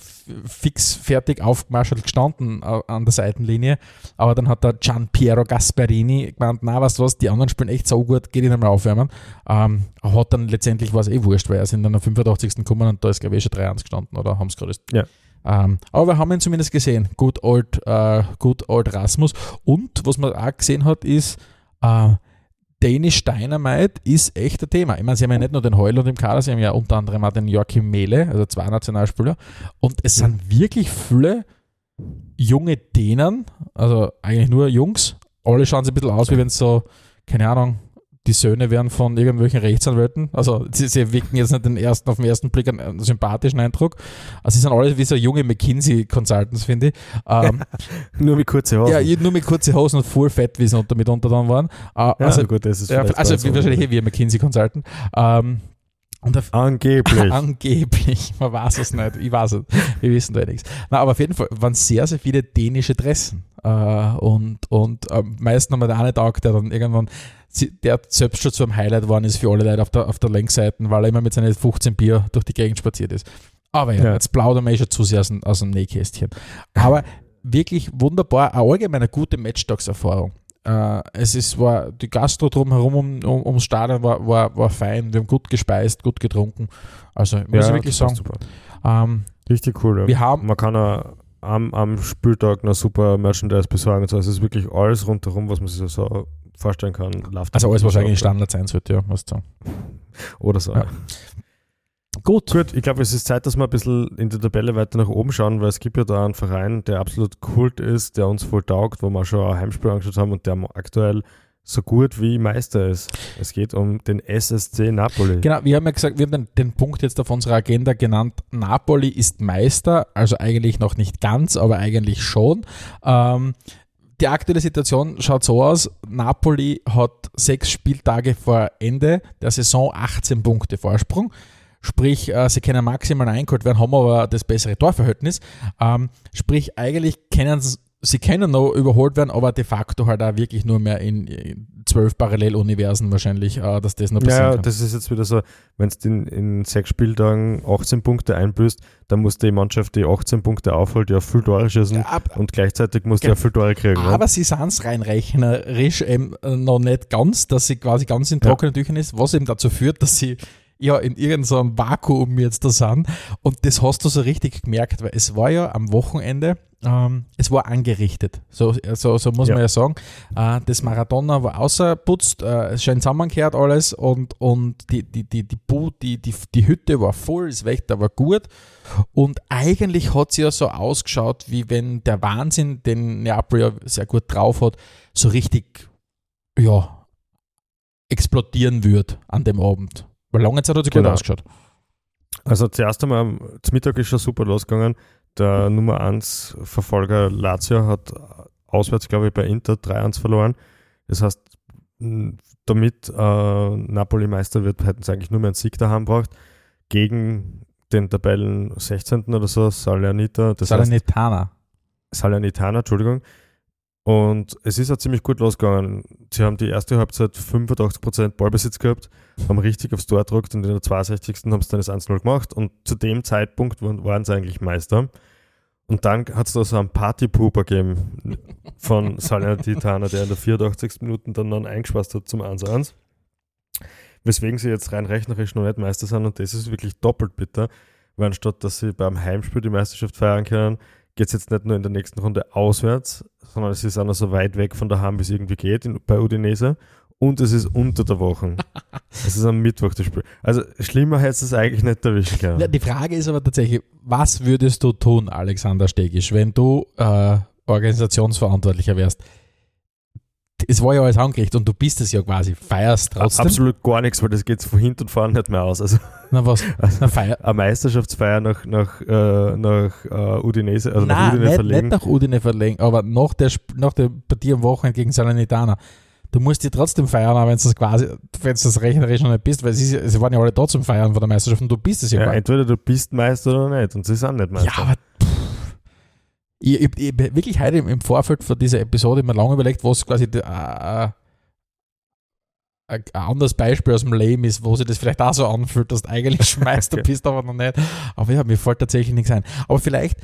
fix fertig aufgemarschelt gestanden an der Seitenlinie, aber dann hat der Gian Piero Gasparini gemeint, na, du was, die anderen spielen echt so gut, geht ihn einmal aufwärmen. Ähm, hat dann letztendlich was eh wurscht, weil er sind dann am 85. gekommen und da ist glaube ich eh schon 3-1 gestanden, oder haben es gerade Ja. Ähm, aber wir haben ihn zumindest gesehen. Good old, äh, good old Rasmus. Und was man auch gesehen hat, ist, äh, Danish Dynamite ist echt ein Thema. Ich meine, sie haben ja nicht nur den Heuland im Kader, sie haben ja unter anderem auch den Joachim Mehle, also zwei Nationalspieler. Und es sind wirklich viele junge Dänen, also eigentlich nur Jungs. Alle schauen sie ein bisschen aus, wie wenn es so, keine Ahnung, die Söhne wären von irgendwelchen Rechtsanwälten. Also sie, sie wirken jetzt nicht den ersten, auf den ersten Blick einen, einen sympathischen Eindruck. Also sie sind alle wie so junge McKinsey-Consultants, finde ich. Ähm, <laughs> Nur mit kurzen Hosen. ja, nur mit kurzen Hosen und full fett, wie sie unter, mitunter dann waren. Äh, Ja, also gut, das ist ja, also so. wahrscheinlich wie ein McKinsey-Consultant. Ähm, und Angeblich. <laughs> angeblich, man weiß es nicht, ich weiß es, wir wissen da eh nichts. Na, aber auf jeden Fall waren sehr, sehr viele dänische Dressen. Äh, und und am meisten haben wir der eine Tag, der dann irgendwann, der selbst schon zu einem Highlight geworden ist für alle Leute auf der, auf der Längsseite, weil er immer mit seinen 15 Bier durch die Gegend spaziert ist. Aber ja, Ja. jetzt plaudern wir eh schon zu sehr aus dem, aus dem Nähkästchen. Aber wirklich wunderbar, eine allgemeine gute Matchtags-Erfahrung. Äh, es ist, war die Gastro drumherum um, um, ums Stadion war, war, war fein. Wir haben gut gespeist, gut getrunken. Also muss ich wirklich sagen. Ähm, Richtig cool. Ja. wir haben Man kann am, am Spieltag noch super Merchandise besorgen. Also es ist wirklich alles rundherum, was man sich so vorstellen kann. Läuft also alles, was eigentlich Standard sein sollte, ja, was sagen. Oder so. Ja. Gut. Gut, ich glaube, es ist Zeit, dass wir ein bisschen in der Tabelle weiter nach oben schauen, weil es gibt ja da einen Verein, der absolut kult ist, der uns voll taugt, wo wir schon ein Heimspiel angeschaut haben und der aktuell so gut wie Meister ist. Es geht um den SSC Napoli. Genau, wir haben ja gesagt, wir haben den, den Punkt jetzt auf unserer Agenda genannt, Napoli ist Meister, also eigentlich noch nicht ganz, aber eigentlich schon. Ähm, die aktuelle Situation schaut so aus, Napoli hat sechs Spieltage vor Ende der Saison 18 Punkte Vorsprung. Sprich, äh, sie können maximal eingeholt werden, haben aber das bessere Torverhältnis. Ähm, sprich, eigentlich können sie, sie können noch überholt werden, aber de facto halt auch wirklich nur mehr in, zwölf Paralleluniversen wahrscheinlich, äh, dass das noch passieren Ja, kann. das ist jetzt wieder so, wenn du in, in sechs Spieltagen 18 Punkte einbüßt, dann muss die Mannschaft, die 18 Punkte aufholt, ja viel Tore schießen Ja, ab, und gleichzeitig muss die ja viel Tore kriegen. ne? aber sie sind es rein rechnerisch eben äh, noch nicht ganz, dass sie quasi ganz in Ja. trockenen Tüchern ist, was eben dazu führt, dass sie ja in irgendeinem Vakuum jetzt da sind. Und das hast du so richtig gemerkt, weil es war ja am Wochenende, ähm, es war angerichtet. So, so, so muss Ja. man ja sagen. Äh, das Maradona war außerputzt, äh, es scheint zusammengekehrt alles und, und die, die, die, die, Bu- die, die, die Hütte war voll, das Wetter war gut. Und eigentlich hat sie ja so ausgeschaut, wie wenn der Wahnsinn, den Neapel ja sehr gut drauf hat, so richtig, ja, explodieren wird an dem Abend. Weil lange Zeit hat sie gut Genau. ausgeschaut. Also zuerst einmal, zum Mittag ist schon super losgegangen. Der Nummer 1 Verfolger Lazio hat auswärts, glaube ich, bei Inter 3-1 verloren. Das heißt, damit äh, Napoli Meister wird, hätten sie eigentlich nur mehr einen Sieg daheim braucht. Gegen den Tabellen 16. oder so, Salernita. Das heißt, Salernitana. Salernitana, Entschuldigung. Und es ist ja ziemlich gut losgegangen. Sie haben die erste Halbzeit 85% Ballbesitz gehabt, haben richtig aufs Tor gedruckt und in der 62. haben sie dann das 1-0 gemacht und zu dem Zeitpunkt waren waren sie eigentlich Meister. Und dann hat es da so einen Partypooper gegeben von <laughs> Salernitana, der in der 84. Minute dann, dann eingespeist hat zum 1-1. Weswegen sie jetzt rein rechnerisch noch nicht Meister sind und das ist wirklich doppelt bitter, weil anstatt dass sie beim Heimspiel die Meisterschaft feiern können, geht es jetzt nicht nur in der nächsten Runde auswärts, sondern es ist auch noch so weit weg von daheim, wie es irgendwie geht, in, bei Udinese. Und es ist unter der Woche. <laughs> es ist am Mittwoch das Spiel. Also schlimmer hätte es eigentlich nicht erwischen können. Ja, die Frage ist aber tatsächlich, was würdest du tun, Alexander Stegisch, wenn du äh, Organisationsverantwortlicher wärst? Es war ja alles angerichtet und du bist es ja quasi, feierst trotzdem. Absolut gar nichts, weil das geht von hinten und vorne nicht mehr aus. Also Na was? <laughs> Na, feier. eine Meisterschaftsfeier nach, nach, äh, nach äh, Udinese, also nach Nein, Udine nicht, verlegen. nicht nach Udine verlegen, aber nach der, nach der Partie am Wochenende gegen Salernitana. Du musst dir trotzdem feiern, auch wenn du das quasi, wenn du das rechnerisch noch nicht bist, weil sie, sie waren ja alle da zum Feiern von der Meisterschaft und du bist es ja, ja, gar nicht. entweder du bist Meister oder nicht und sie sind nicht Meister. Ja, aber ich, ich, ich wirklich heute im- Vorfeld von dieser Episode immer lange überlegt, was quasi der, äh, ein anderes Beispiel aus dem Leben ist, wo sich das vielleicht auch so anfühlt, dass du eigentlich <laughs> schmeißt, du bist aber noch nicht. Aber ja, mir fällt tatsächlich nichts ein. Aber vielleicht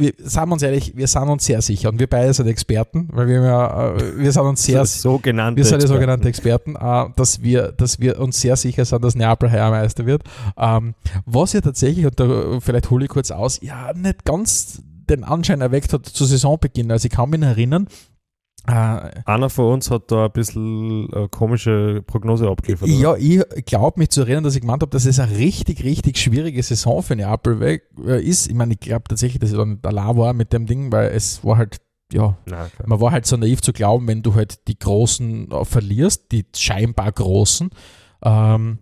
wir sagen uns ehrlich, wir sind uns sehr sicher und wir beide sind Experten, weil wir ja, äh, wir sind uns sehr, sogenannte wir sind die sogenannten Experten, äh, dass wir, dass wir uns sehr sicher sind, dass Neapel Heiermeister wird. Ähm, was ja tatsächlich, und da vielleicht hole ich kurz aus, ja, nicht ganz den Anschein erweckt hat zu Saisonbeginn. Also ich kann mich erinnern, äh, Einer von uns hat da ein bisschen eine komische Prognose abgeliefert. Ja, ich glaube mich zu erinnern, dass ich gemeint habe, dass es eine richtig, richtig schwierige Saison für Neapel äh, ist. Ich meine, ich glaube tatsächlich, dass ich dann allein war mit dem Ding, weil es war halt, ja, Nein, man war halt so naiv zu glauben, wenn du halt die Großen äh, verlierst, die scheinbar Großen, ähm,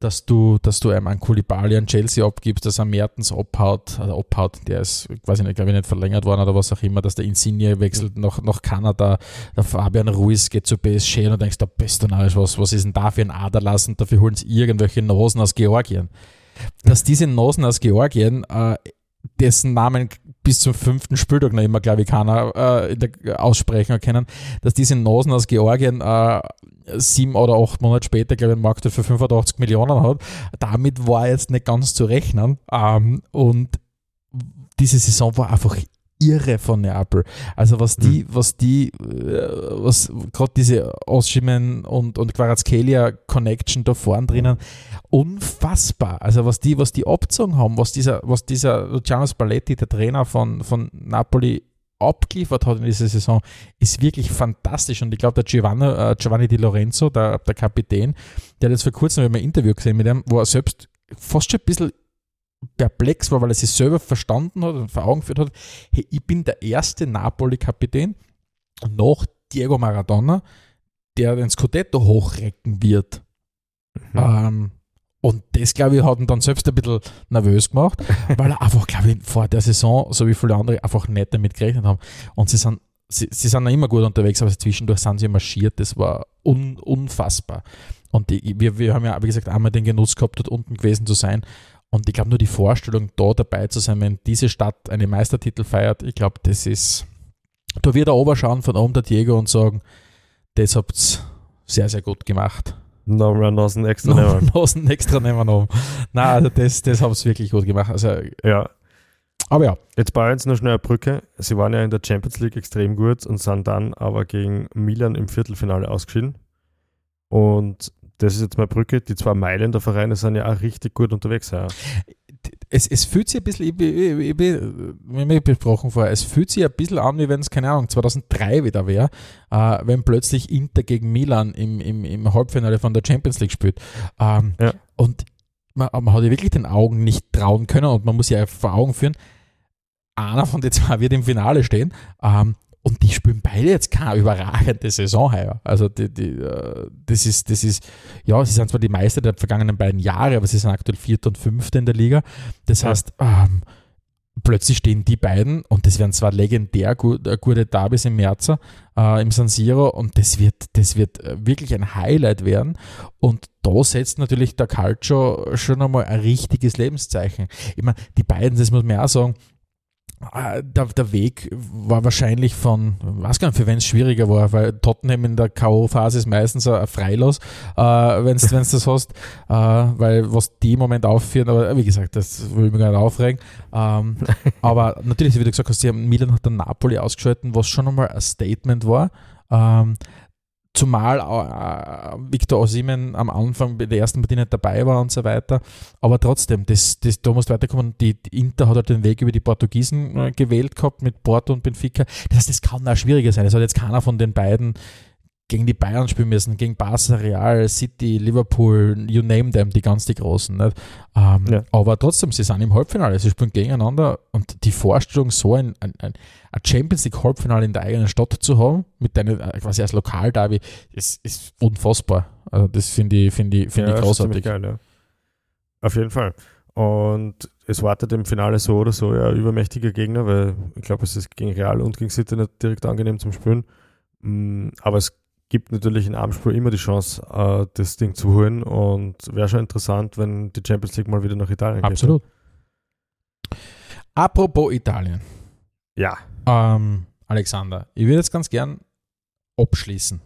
dass du, dass du einem an Kulibali an Chelsea abgibst, dass er Mertens abhaut, also abhaut, der ist, weiß ich nicht, glaube ich, nicht verlängert worden oder was auch immer, dass der Insigne wechselt nach, nach Kanada, der Fabian Ruiz geht zu PSG und du denkst, der beste was, was ist denn da für ein Aderlass und dafür holen sie irgendwelche Nosen aus Georgien. Dass diese Nosen aus Georgien, äh, dessen Namen bis zum fünften Spieltag noch immer, glaube ich, keiner äh, aussprechen können, dass diese Nosen aus Georgien äh, sieben oder acht Monate später, glaube ich, einen Markt für 85 Millionen hat. Damit war jetzt nicht ganz zu rechnen. Ähm, und diese Saison war einfach irre von Neapel. Also was die, mhm. was die, äh, was gerade diese Oshimen und, und Quarazkelia Connection da vorn drinnen, unfassbar. Also was die, was die abgezogen haben, was dieser, was dieser Luciano Spalletti, der Trainer von, von Napoli, abgeliefert hat in dieser Saison, ist wirklich fantastisch. Und ich glaube, der Giovanni, äh, Giovanni Di Lorenzo, der, der Kapitän, der hat jetzt vor kurzem ein Interview gesehen mit ihm, wo er selbst fast schon ein bisschen perplex war, weil er sich selber verstanden hat und vor Augen geführt hat, hey, ich bin der erste Napoli-Kapitän nach Diego Maradona, der den Scudetto hochrecken wird. Mhm. Ähm, und das, glaube ich, hat ihn dann selbst ein bisschen nervös gemacht, <laughs> weil er einfach, glaube ich, vor der Saison, so wie viele andere, einfach nicht damit gerechnet haben. Und sie sind, sie, sie sind immer gut unterwegs, aber zwischendurch sind sie marschiert. Das war un, unfassbar. Und die, wir, wir haben ja, wie gesagt, einmal den Genuss gehabt, dort unten gewesen zu sein. Und ich glaube, nur die Vorstellung, da dabei zu sein, wenn diese Stadt einen Meistertitel feiert, ich glaube, das ist. Da wird er oberschauen von oben der Diego und sagen, das habt ihr sehr, sehr gut gemacht. Nochmal Nasen <laughs> extra nehmen. Nasen extra nehmen noch. Nein, also das, das haben sie wirklich gut gemacht. Also, ja. Aber ja. Jetzt bei uns noch schnell eine Brücke. Sie waren ja in der Champions League extrem gut und sind dann aber gegen Milan im Viertelfinale ausgeschieden. Und das ist jetzt meine Brücke. Die zwei Meilen der Vereine sind ja auch richtig gut unterwegs. Ja es, es fühlt sich ein bisschen, ich, ich, ich, wir haben besprochen vorher, es fühlt sich ein bisschen an, wie wenn es, keine Ahnung, 2003 wieder wäre, äh, wenn plötzlich Inter gegen Milan im, im, im Halbfinale von der Champions League spielt. Ähm, ja. Und man, man hat ja wirklich den Augen nicht trauen können und man muss ja vor Augen führen, einer von den zwei wird im Finale stehen. Ähm, und die spielen beide jetzt keine überragende Saison heuer. Also die, die, äh, das, ist, das ist, ja, sie sind zwar die Meister der vergangenen beiden Jahre, aber sie sind aktuell Vierter und Fünfter in der Liga. Das ja. heißt, ähm, plötzlich stehen die beiden und das werden zwar legendär gut, äh, gute Derbys im März äh, im San Siro und das wird, das wird äh, wirklich ein Highlight werden. Und da setzt natürlich der Calcio schon einmal ein richtiges Lebenszeichen. Ich meine, die beiden, das muss man auch sagen, der, der Weg war wahrscheinlich von, weiß gar nicht, für wen es schwieriger war, weil Tottenham in der K.O.-Phase ist meistens ein Freilos, äh, wenn du <laughs> das hast, äh, weil was die im Moment aufführen, aber wie gesagt, das will ich mich gar nicht aufregen. Ähm, <laughs> aber natürlich, wie du gesagt hast, sie haben Milan hat dann Napoli ausgeschalten, was schon einmal ein Statement war. Ähm, Zumal äh, Victor Osimen am Anfang bei der ersten Partie nicht dabei war und so weiter. Aber trotzdem, das, das, da musst weiterkommen. Die, die, Inter hat halt den Weg über die Portugiesen äh, gewählt gehabt mit Porto und Benfica. Das heißt, das kann auch schwieriger sein. Es hat jetzt keiner von den beiden gegen die Bayern spielen müssen, gegen Barca, Real, City, Liverpool, you name them, die ganz die Großen. Ähm, ja. Aber trotzdem, sie sind im Halbfinale, sie spielen gegeneinander und die Vorstellung, so ein, ein, ein Champions League Halbfinale in der eigenen Stadt zu haben, mit deinem äh, quasi als Lokalderby, ist, ist unfassbar. Also das finde ich, find ich, find ja, ich großartig. Geil, ja. Auf jeden Fall. Und es wartet im Finale so oder so ja übermächtiger Gegner, weil ich glaube, es ist gegen Real und gegen City nicht direkt angenehm zum Spielen. Mm, aber es gibt natürlich in Armspiel immer die Chance, uh, das Ding zu holen und wäre schon interessant, wenn die Champions League mal wieder nach Italien geht. Absolut. Apropos Italien. Ja. Ähm, Alexander, ich würde jetzt ganz gern abschließen.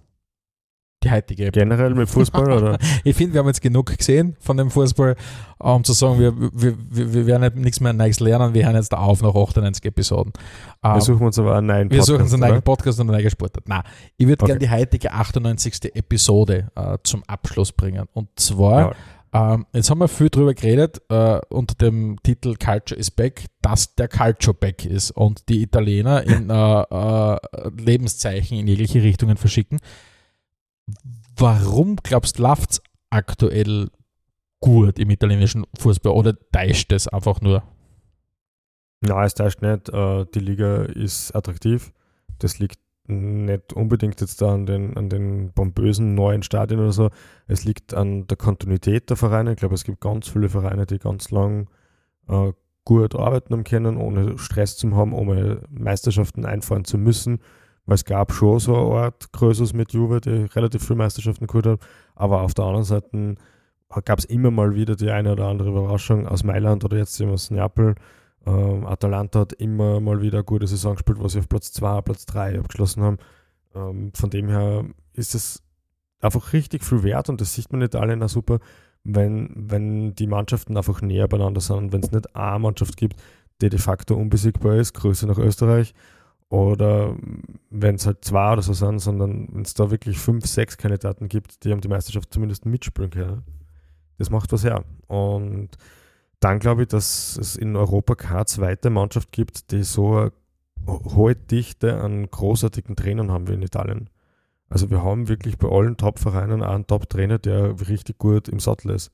die heutige. Generell mit Fußball oder? <laughs> ich finde, wir haben jetzt genug gesehen von dem Fußball, um zu sagen, wir, wir, wir, wir werden nichts mehr Neues lernen, wir hören jetzt da auf nach 98 Episoden. Wir suchen uns aber einen neuen Wir Podcast. suchen uns einen eigenen Podcast und einen eigenen Sportart. Nein, ich würde Okay. gerne die heutige 98. Episode äh, zum Abschluss bringen. Und zwar, ähm, jetzt haben wir viel drüber geredet, äh, unter dem Titel Culture is Back, dass der Culture Back ist und die Italiener <laughs> in äh, äh, Lebenszeichen in jegliche Richtungen verschicken. Warum glaubst du, läuft es aktuell gut im italienischen Fußball oder täuscht es einfach nur? Nein, es täuscht nicht. Äh, die Liga ist attraktiv. Das liegt nicht unbedingt jetzt da an den, an den pompösen neuen Stadien oder so. Es liegt an der Kontinuität der Vereine. Ich glaube, es gibt ganz viele Vereine, die ganz lang äh, gut arbeiten haben können, ohne Stress zu haben, ohne Meisterschaften einfahren zu müssen. Weil es gab schon so eine Art Größeres mit Juve, die relativ viele Meisterschaften geholt haben. Aber auf der anderen Seite gab es immer mal wieder die eine oder andere Überraschung aus Mailand oder jetzt aus Neapel. Ähm, Atalanta hat immer mal wieder eine gute Saison gespielt, wo sie auf Platz 2, Platz 3 abgeschlossen haben. Ähm, von dem her ist es einfach richtig viel wert und das sieht man in Italien auch super, wenn, wenn die Mannschaften einfach näher beieinander sind und wenn es nicht eine Mannschaft gibt, die de facto unbesiegbar ist, Größe nach Österreich, oder wenn es halt zwei oder so sind, sondern wenn es da wirklich fünf, sechs Kandidaten gibt, die um die Meisterschaft zumindest mitspielen können. Das macht was her. Und dann glaube ich, dass es in Europa keine zweite Mannschaft gibt, die so eine hohe Dichte an großartigen Trainern haben wie in Italien. Also wir haben wirklich bei allen Top-Vereinen einen Top-Trainer, der richtig gut im Sattel ist.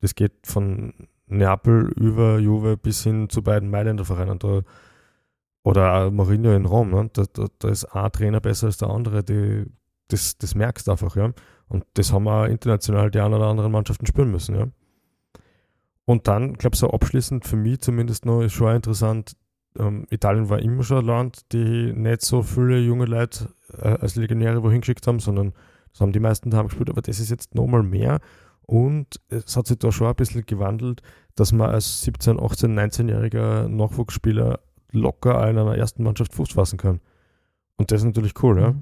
Das geht von Neapel über Juve bis hin zu beiden Mailänder Vereinen. Da, oder Mourinho in Rom. Ne? Da, da, da ist ein Trainer besser als der andere. Die, das, das merkst du einfach. Ja? Und das haben wir international die ein oder anderen Mannschaften spüren müssen. Ja? Und dann, ich glaube, so abschließend für mich zumindest noch ist schon interessant, ähm, Italien war immer schon ein Land, die nicht so viele junge Leute äh, als Legionäre wohin geschickt haben, sondern das haben die meisten daheim gespielt, aber das ist jetzt nochmal mehr. Und es hat sich da schon ein bisschen gewandelt, dass man als 17-, 18-, 19-jähriger Nachwuchsspieler locker in einer ersten Mannschaft Fuß fassen kann. Und das ist natürlich cool, ja.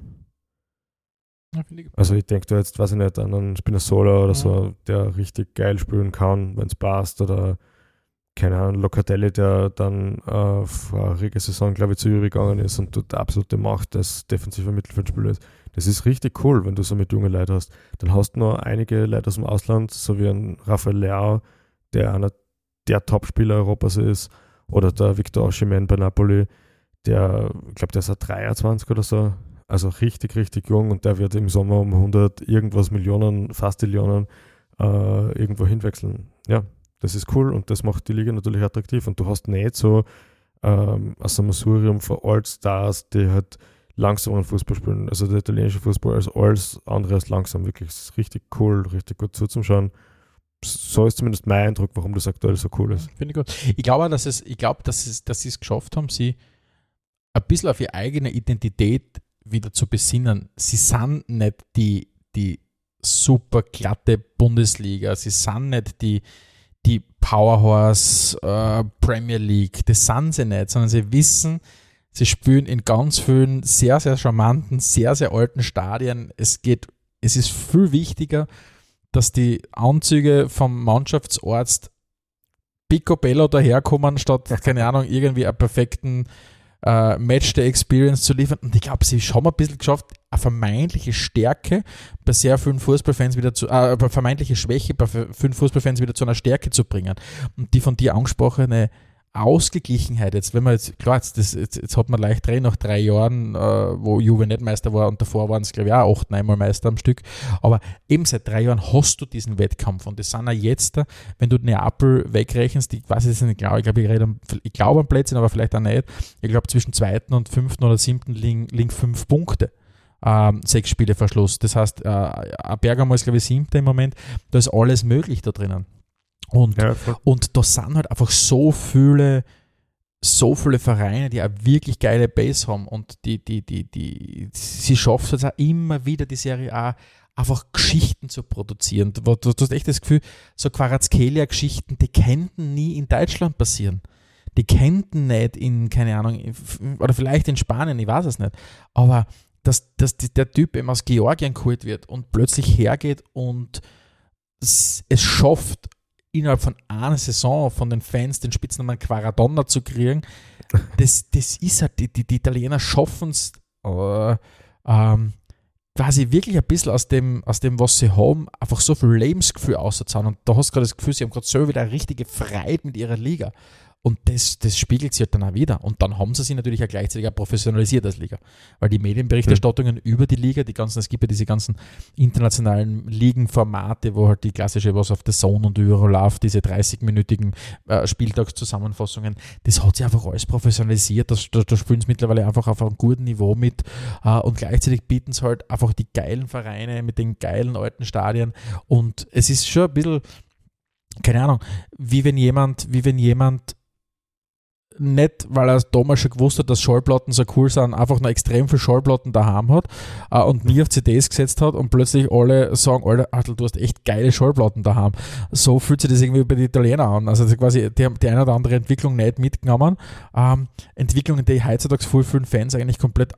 Also ich denke da jetzt, weiß ich nicht, an einen Spinazzola oder Ja. so, der richtig geil spielen kann, wenn es passt. Oder keine Ahnung, Locatelli, der dann äh, vorige Saison, glaube ich, zu Juve gegangen ist und dort absolute Macht als defensiver Mittelfeldspieler ist. Das ist richtig cool, wenn du so mit jungen Leuten hast. Dann hast du noch einige Leute aus dem Ausland, so wie ein Rafael Leao, der einer der Topspieler Europas ist, oder der Victor Osimhen bei Napoli, der, ich glaube, der ist ein 23 oder so, also richtig, richtig jung und der wird im Sommer um 100 irgendwas Millionen, fast Millionen äh, irgendwo hinwechseln. Ja, das ist cool und das macht die Liga natürlich attraktiv und du hast nicht so ähm, ein Sammelsurium von All-Stars, die halt langsameren Fußball spielen. Also der italienische Fußball als alles andere als langsam. Wirklich, ist richtig cool, richtig gut zuzuschauen. So ist zumindest mein Eindruck, warum das aktuell so cool ist. Finde ich gut. Ich glaube, dass es, ich glaube, dass es, dass sie es geschafft haben, sie ein bisschen auf ihre eigene Identität wieder zu besinnen. Sie sind nicht die, die super glatte Bundesliga, sie sind nicht die, die Powerhouse äh, Premier League, das sind sie nicht, sondern sie wissen, sie spielen in ganz vielen sehr, sehr charmanten, sehr, sehr alten Stadien. Es geht, es ist viel wichtiger, dass die Anzüge vom Mannschaftsarzt picobello daherkommen, statt, keine Ahnung, irgendwie einen perfekten äh, Match-Day-Experience zu liefern. Und ich glaube, sie haben ein bisschen geschafft, eine vermeintliche Stärke bei sehr vielen Fußballfans wieder zu, äh, vermeintliche Schwäche bei vielen Fußballfans wieder zu einer Stärke zu bringen. Und die von dir angesprochene Ausgeglichenheit, jetzt, wenn man jetzt, klar, jetzt, das, jetzt, jetzt hat man leicht drei nach drei Jahren, äh, wo Juve nicht Meister war und davor waren es, glaube ich, auch acht, neunmal Meister am Stück. Aber eben seit drei Jahren hast du diesen Wettkampf und das sind ja jetzt, wenn du Neapel wegrechnest, ich weiß es nicht genau, ich glaube, ich, rede ich glaube am Plätzchen, aber vielleicht auch nicht. Ich glaube, zwischen zweiten und fünften oder siebten liegen, liegen fünf Punkte. Ähm, sechs Spiele Verschluss. Das heißt, äh, Bergamo ist, glaube ich, siebter im Moment. Da ist alles möglich da drinnen. Und, Ja, und da sind halt einfach so viele, so viele Vereine, die eine wirklich geile Base haben und die, die, die, die, sie schafft es auch immer wieder, die Serie A einfach Geschichten zu produzieren. Du, du, du hast echt das Gefühl, so Quarazkelia-Geschichten, die könnten nie in Deutschland passieren. Die könnten nicht in, keine Ahnung, oder vielleicht in Spanien, ich weiß es nicht. Aber dass, dass der Typ eben aus Georgien geholt wird und plötzlich hergeht und es schafft, innerhalb von einer Saison von den Fans den Spitznamen Quaradonna zu kriegen, das, das ist halt, die, die, die Italiener schaffen es äh, ähm, quasi wirklich ein bisschen aus dem, aus dem, was sie haben, einfach so viel Lebensgefühl auszuzahlen. Und da hast du gerade das Gefühl, sie haben gerade so wieder eine richtige Freiheit mit ihrer Liga. Und das, das spiegelt sich halt dann auch wieder. Und dann haben sie sich natürlich auch gleichzeitig auch professionalisiert als Liga. Weil die Medienberichterstattungen mhm. über die Liga, die ganzen, es gibt ja diese ganzen internationalen Ligenformate, wo halt die klassische, was auf der Zone und überall läuft, diese 30-minütigen äh, Spieltagszusammenfassungen, das hat sich einfach alles professionalisiert. Das, da, da spielen sie mittlerweile einfach auf einem guten Niveau mit. Äh, und gleichzeitig bieten sie halt einfach die geilen Vereine mit den geilen alten Stadien. Und es ist schon ein bisschen keine Ahnung, wie wenn jemand, wie wenn jemand nicht, weil er damals schon gewusst hat, dass Schallplatten so cool sind, einfach nur extrem viele Schallplatten daheim hat äh, und nie auf CDs gesetzt hat und plötzlich alle sagen, Alter, Adel, du hast echt geile Schallplatten daheim. So fühlt sich das irgendwie bei den Italienern an. Also quasi, die haben die eine oder andere Entwicklung nicht mitgenommen. Ähm, Entwicklungen, die heutzutage voll vielen Fans eigentlich komplett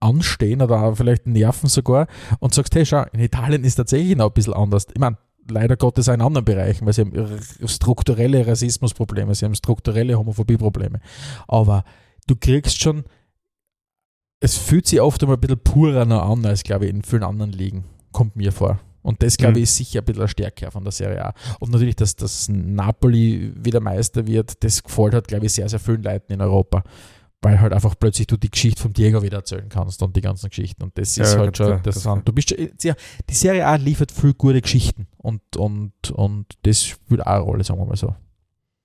anstehen oder vielleicht nerven sogar und sagst, hey, schau, in Italien ist tatsächlich noch ein bisschen anders. Ich meine, leider Gottes auch in anderen Bereichen, weil sie haben strukturelle Rassismusprobleme, sie haben strukturelle Homophobieprobleme. Aber du kriegst schon, es fühlt sich oft einmal ein bisschen purer noch an, als glaube ich in vielen anderen Ligen, kommt mir vor. Und das, glaube ich, mhm. ist sicher ein bisschen eine Stärke von der Serie A. Und natürlich, dass das Napoli wieder Meister wird, das gefällt hat, glaube ich, sehr, sehr vielen Leuten in Europa weil halt einfach plötzlich du die Geschichte vom Diego wieder erzählen kannst und die ganzen Geschichten. Und das ist ja, halt schon interessant. Du bist ja, die Serie A liefert viel gute Geschichten und, und, und das spielt auch eine Rolle, sagen wir mal so.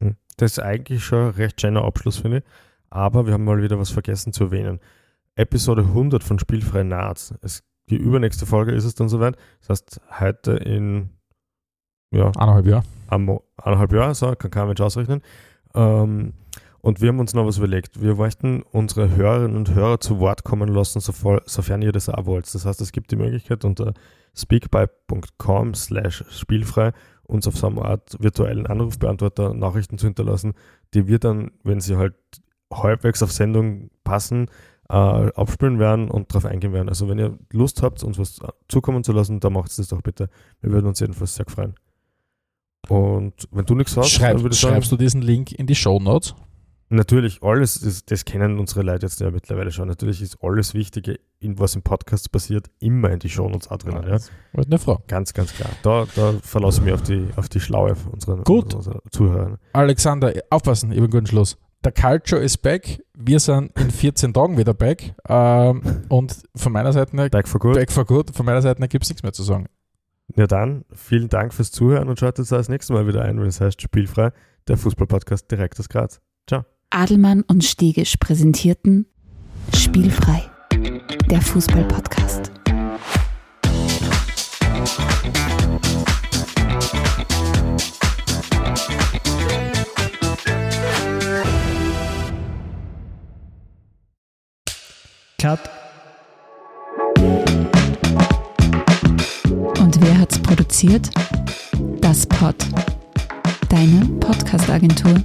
Hm. Das ist eigentlich schon ein recht schöner Abschluss, finde ich. Aber wir haben mal wieder was vergessen zu erwähnen. Episode 100 von Spielfrei naht. Die übernächste Folge ist es dann soweit. Das heißt, heute in ja, eineinhalb Jahren. Eineinhalb Jahre, so kann kein Mensch ausrechnen. Ähm, und wir haben uns noch was überlegt. Wir möchten unsere Hörerinnen und Hörer zu Wort kommen lassen, sofern ihr das auch wollt. Das heißt, es gibt die Möglichkeit unter speakpipe.com slash spielfrei uns auf so eine Art virtuellen Anrufbeantworter Nachrichten zu hinterlassen, die wir dann, wenn sie halt halbwegs auf Sendung passen, äh, abspielen werden und darauf eingehen werden. Also wenn ihr Lust habt, uns was zukommen zu lassen, dann macht es das doch bitte. Wir würden uns jedenfalls sehr freuen. Und wenn du nichts hast, Schreib, ich sagen, schreibst du diesen Link in die Show Notes? Natürlich, alles, das, das, kennen unsere Leute jetzt ja mittlerweile schon. Natürlich ist alles Wichtige, in, was im Podcast passiert, immer in die Shownotes auch drinnen. Ja, eine Frage. Ganz, ganz klar. Da, da verlasse ich mich auf die, auf die Schlaue unserer, Gut. unserer Zuhörer. Alexander, aufpassen, ich habe einen guten Schluss. Der Culture ist back. Wir sind in 14 Tagen wieder back. Ähm, und von meiner Seite back for good. Back for good. Von meiner Seite gibt es nichts mehr zu sagen. Ja, dann vielen Dank fürs Zuhören und schaltet uns das nächste Mal wieder ein, wenn es heißt Spielfrei, der Fußballpodcast direkt aus Graz. Ciao. Adelmann und Stegisch präsentierten Spielfrei, der Fußball-Podcast. Cut. Und wer hat's produziert? Das Pod. Deine Podcast-Agentur.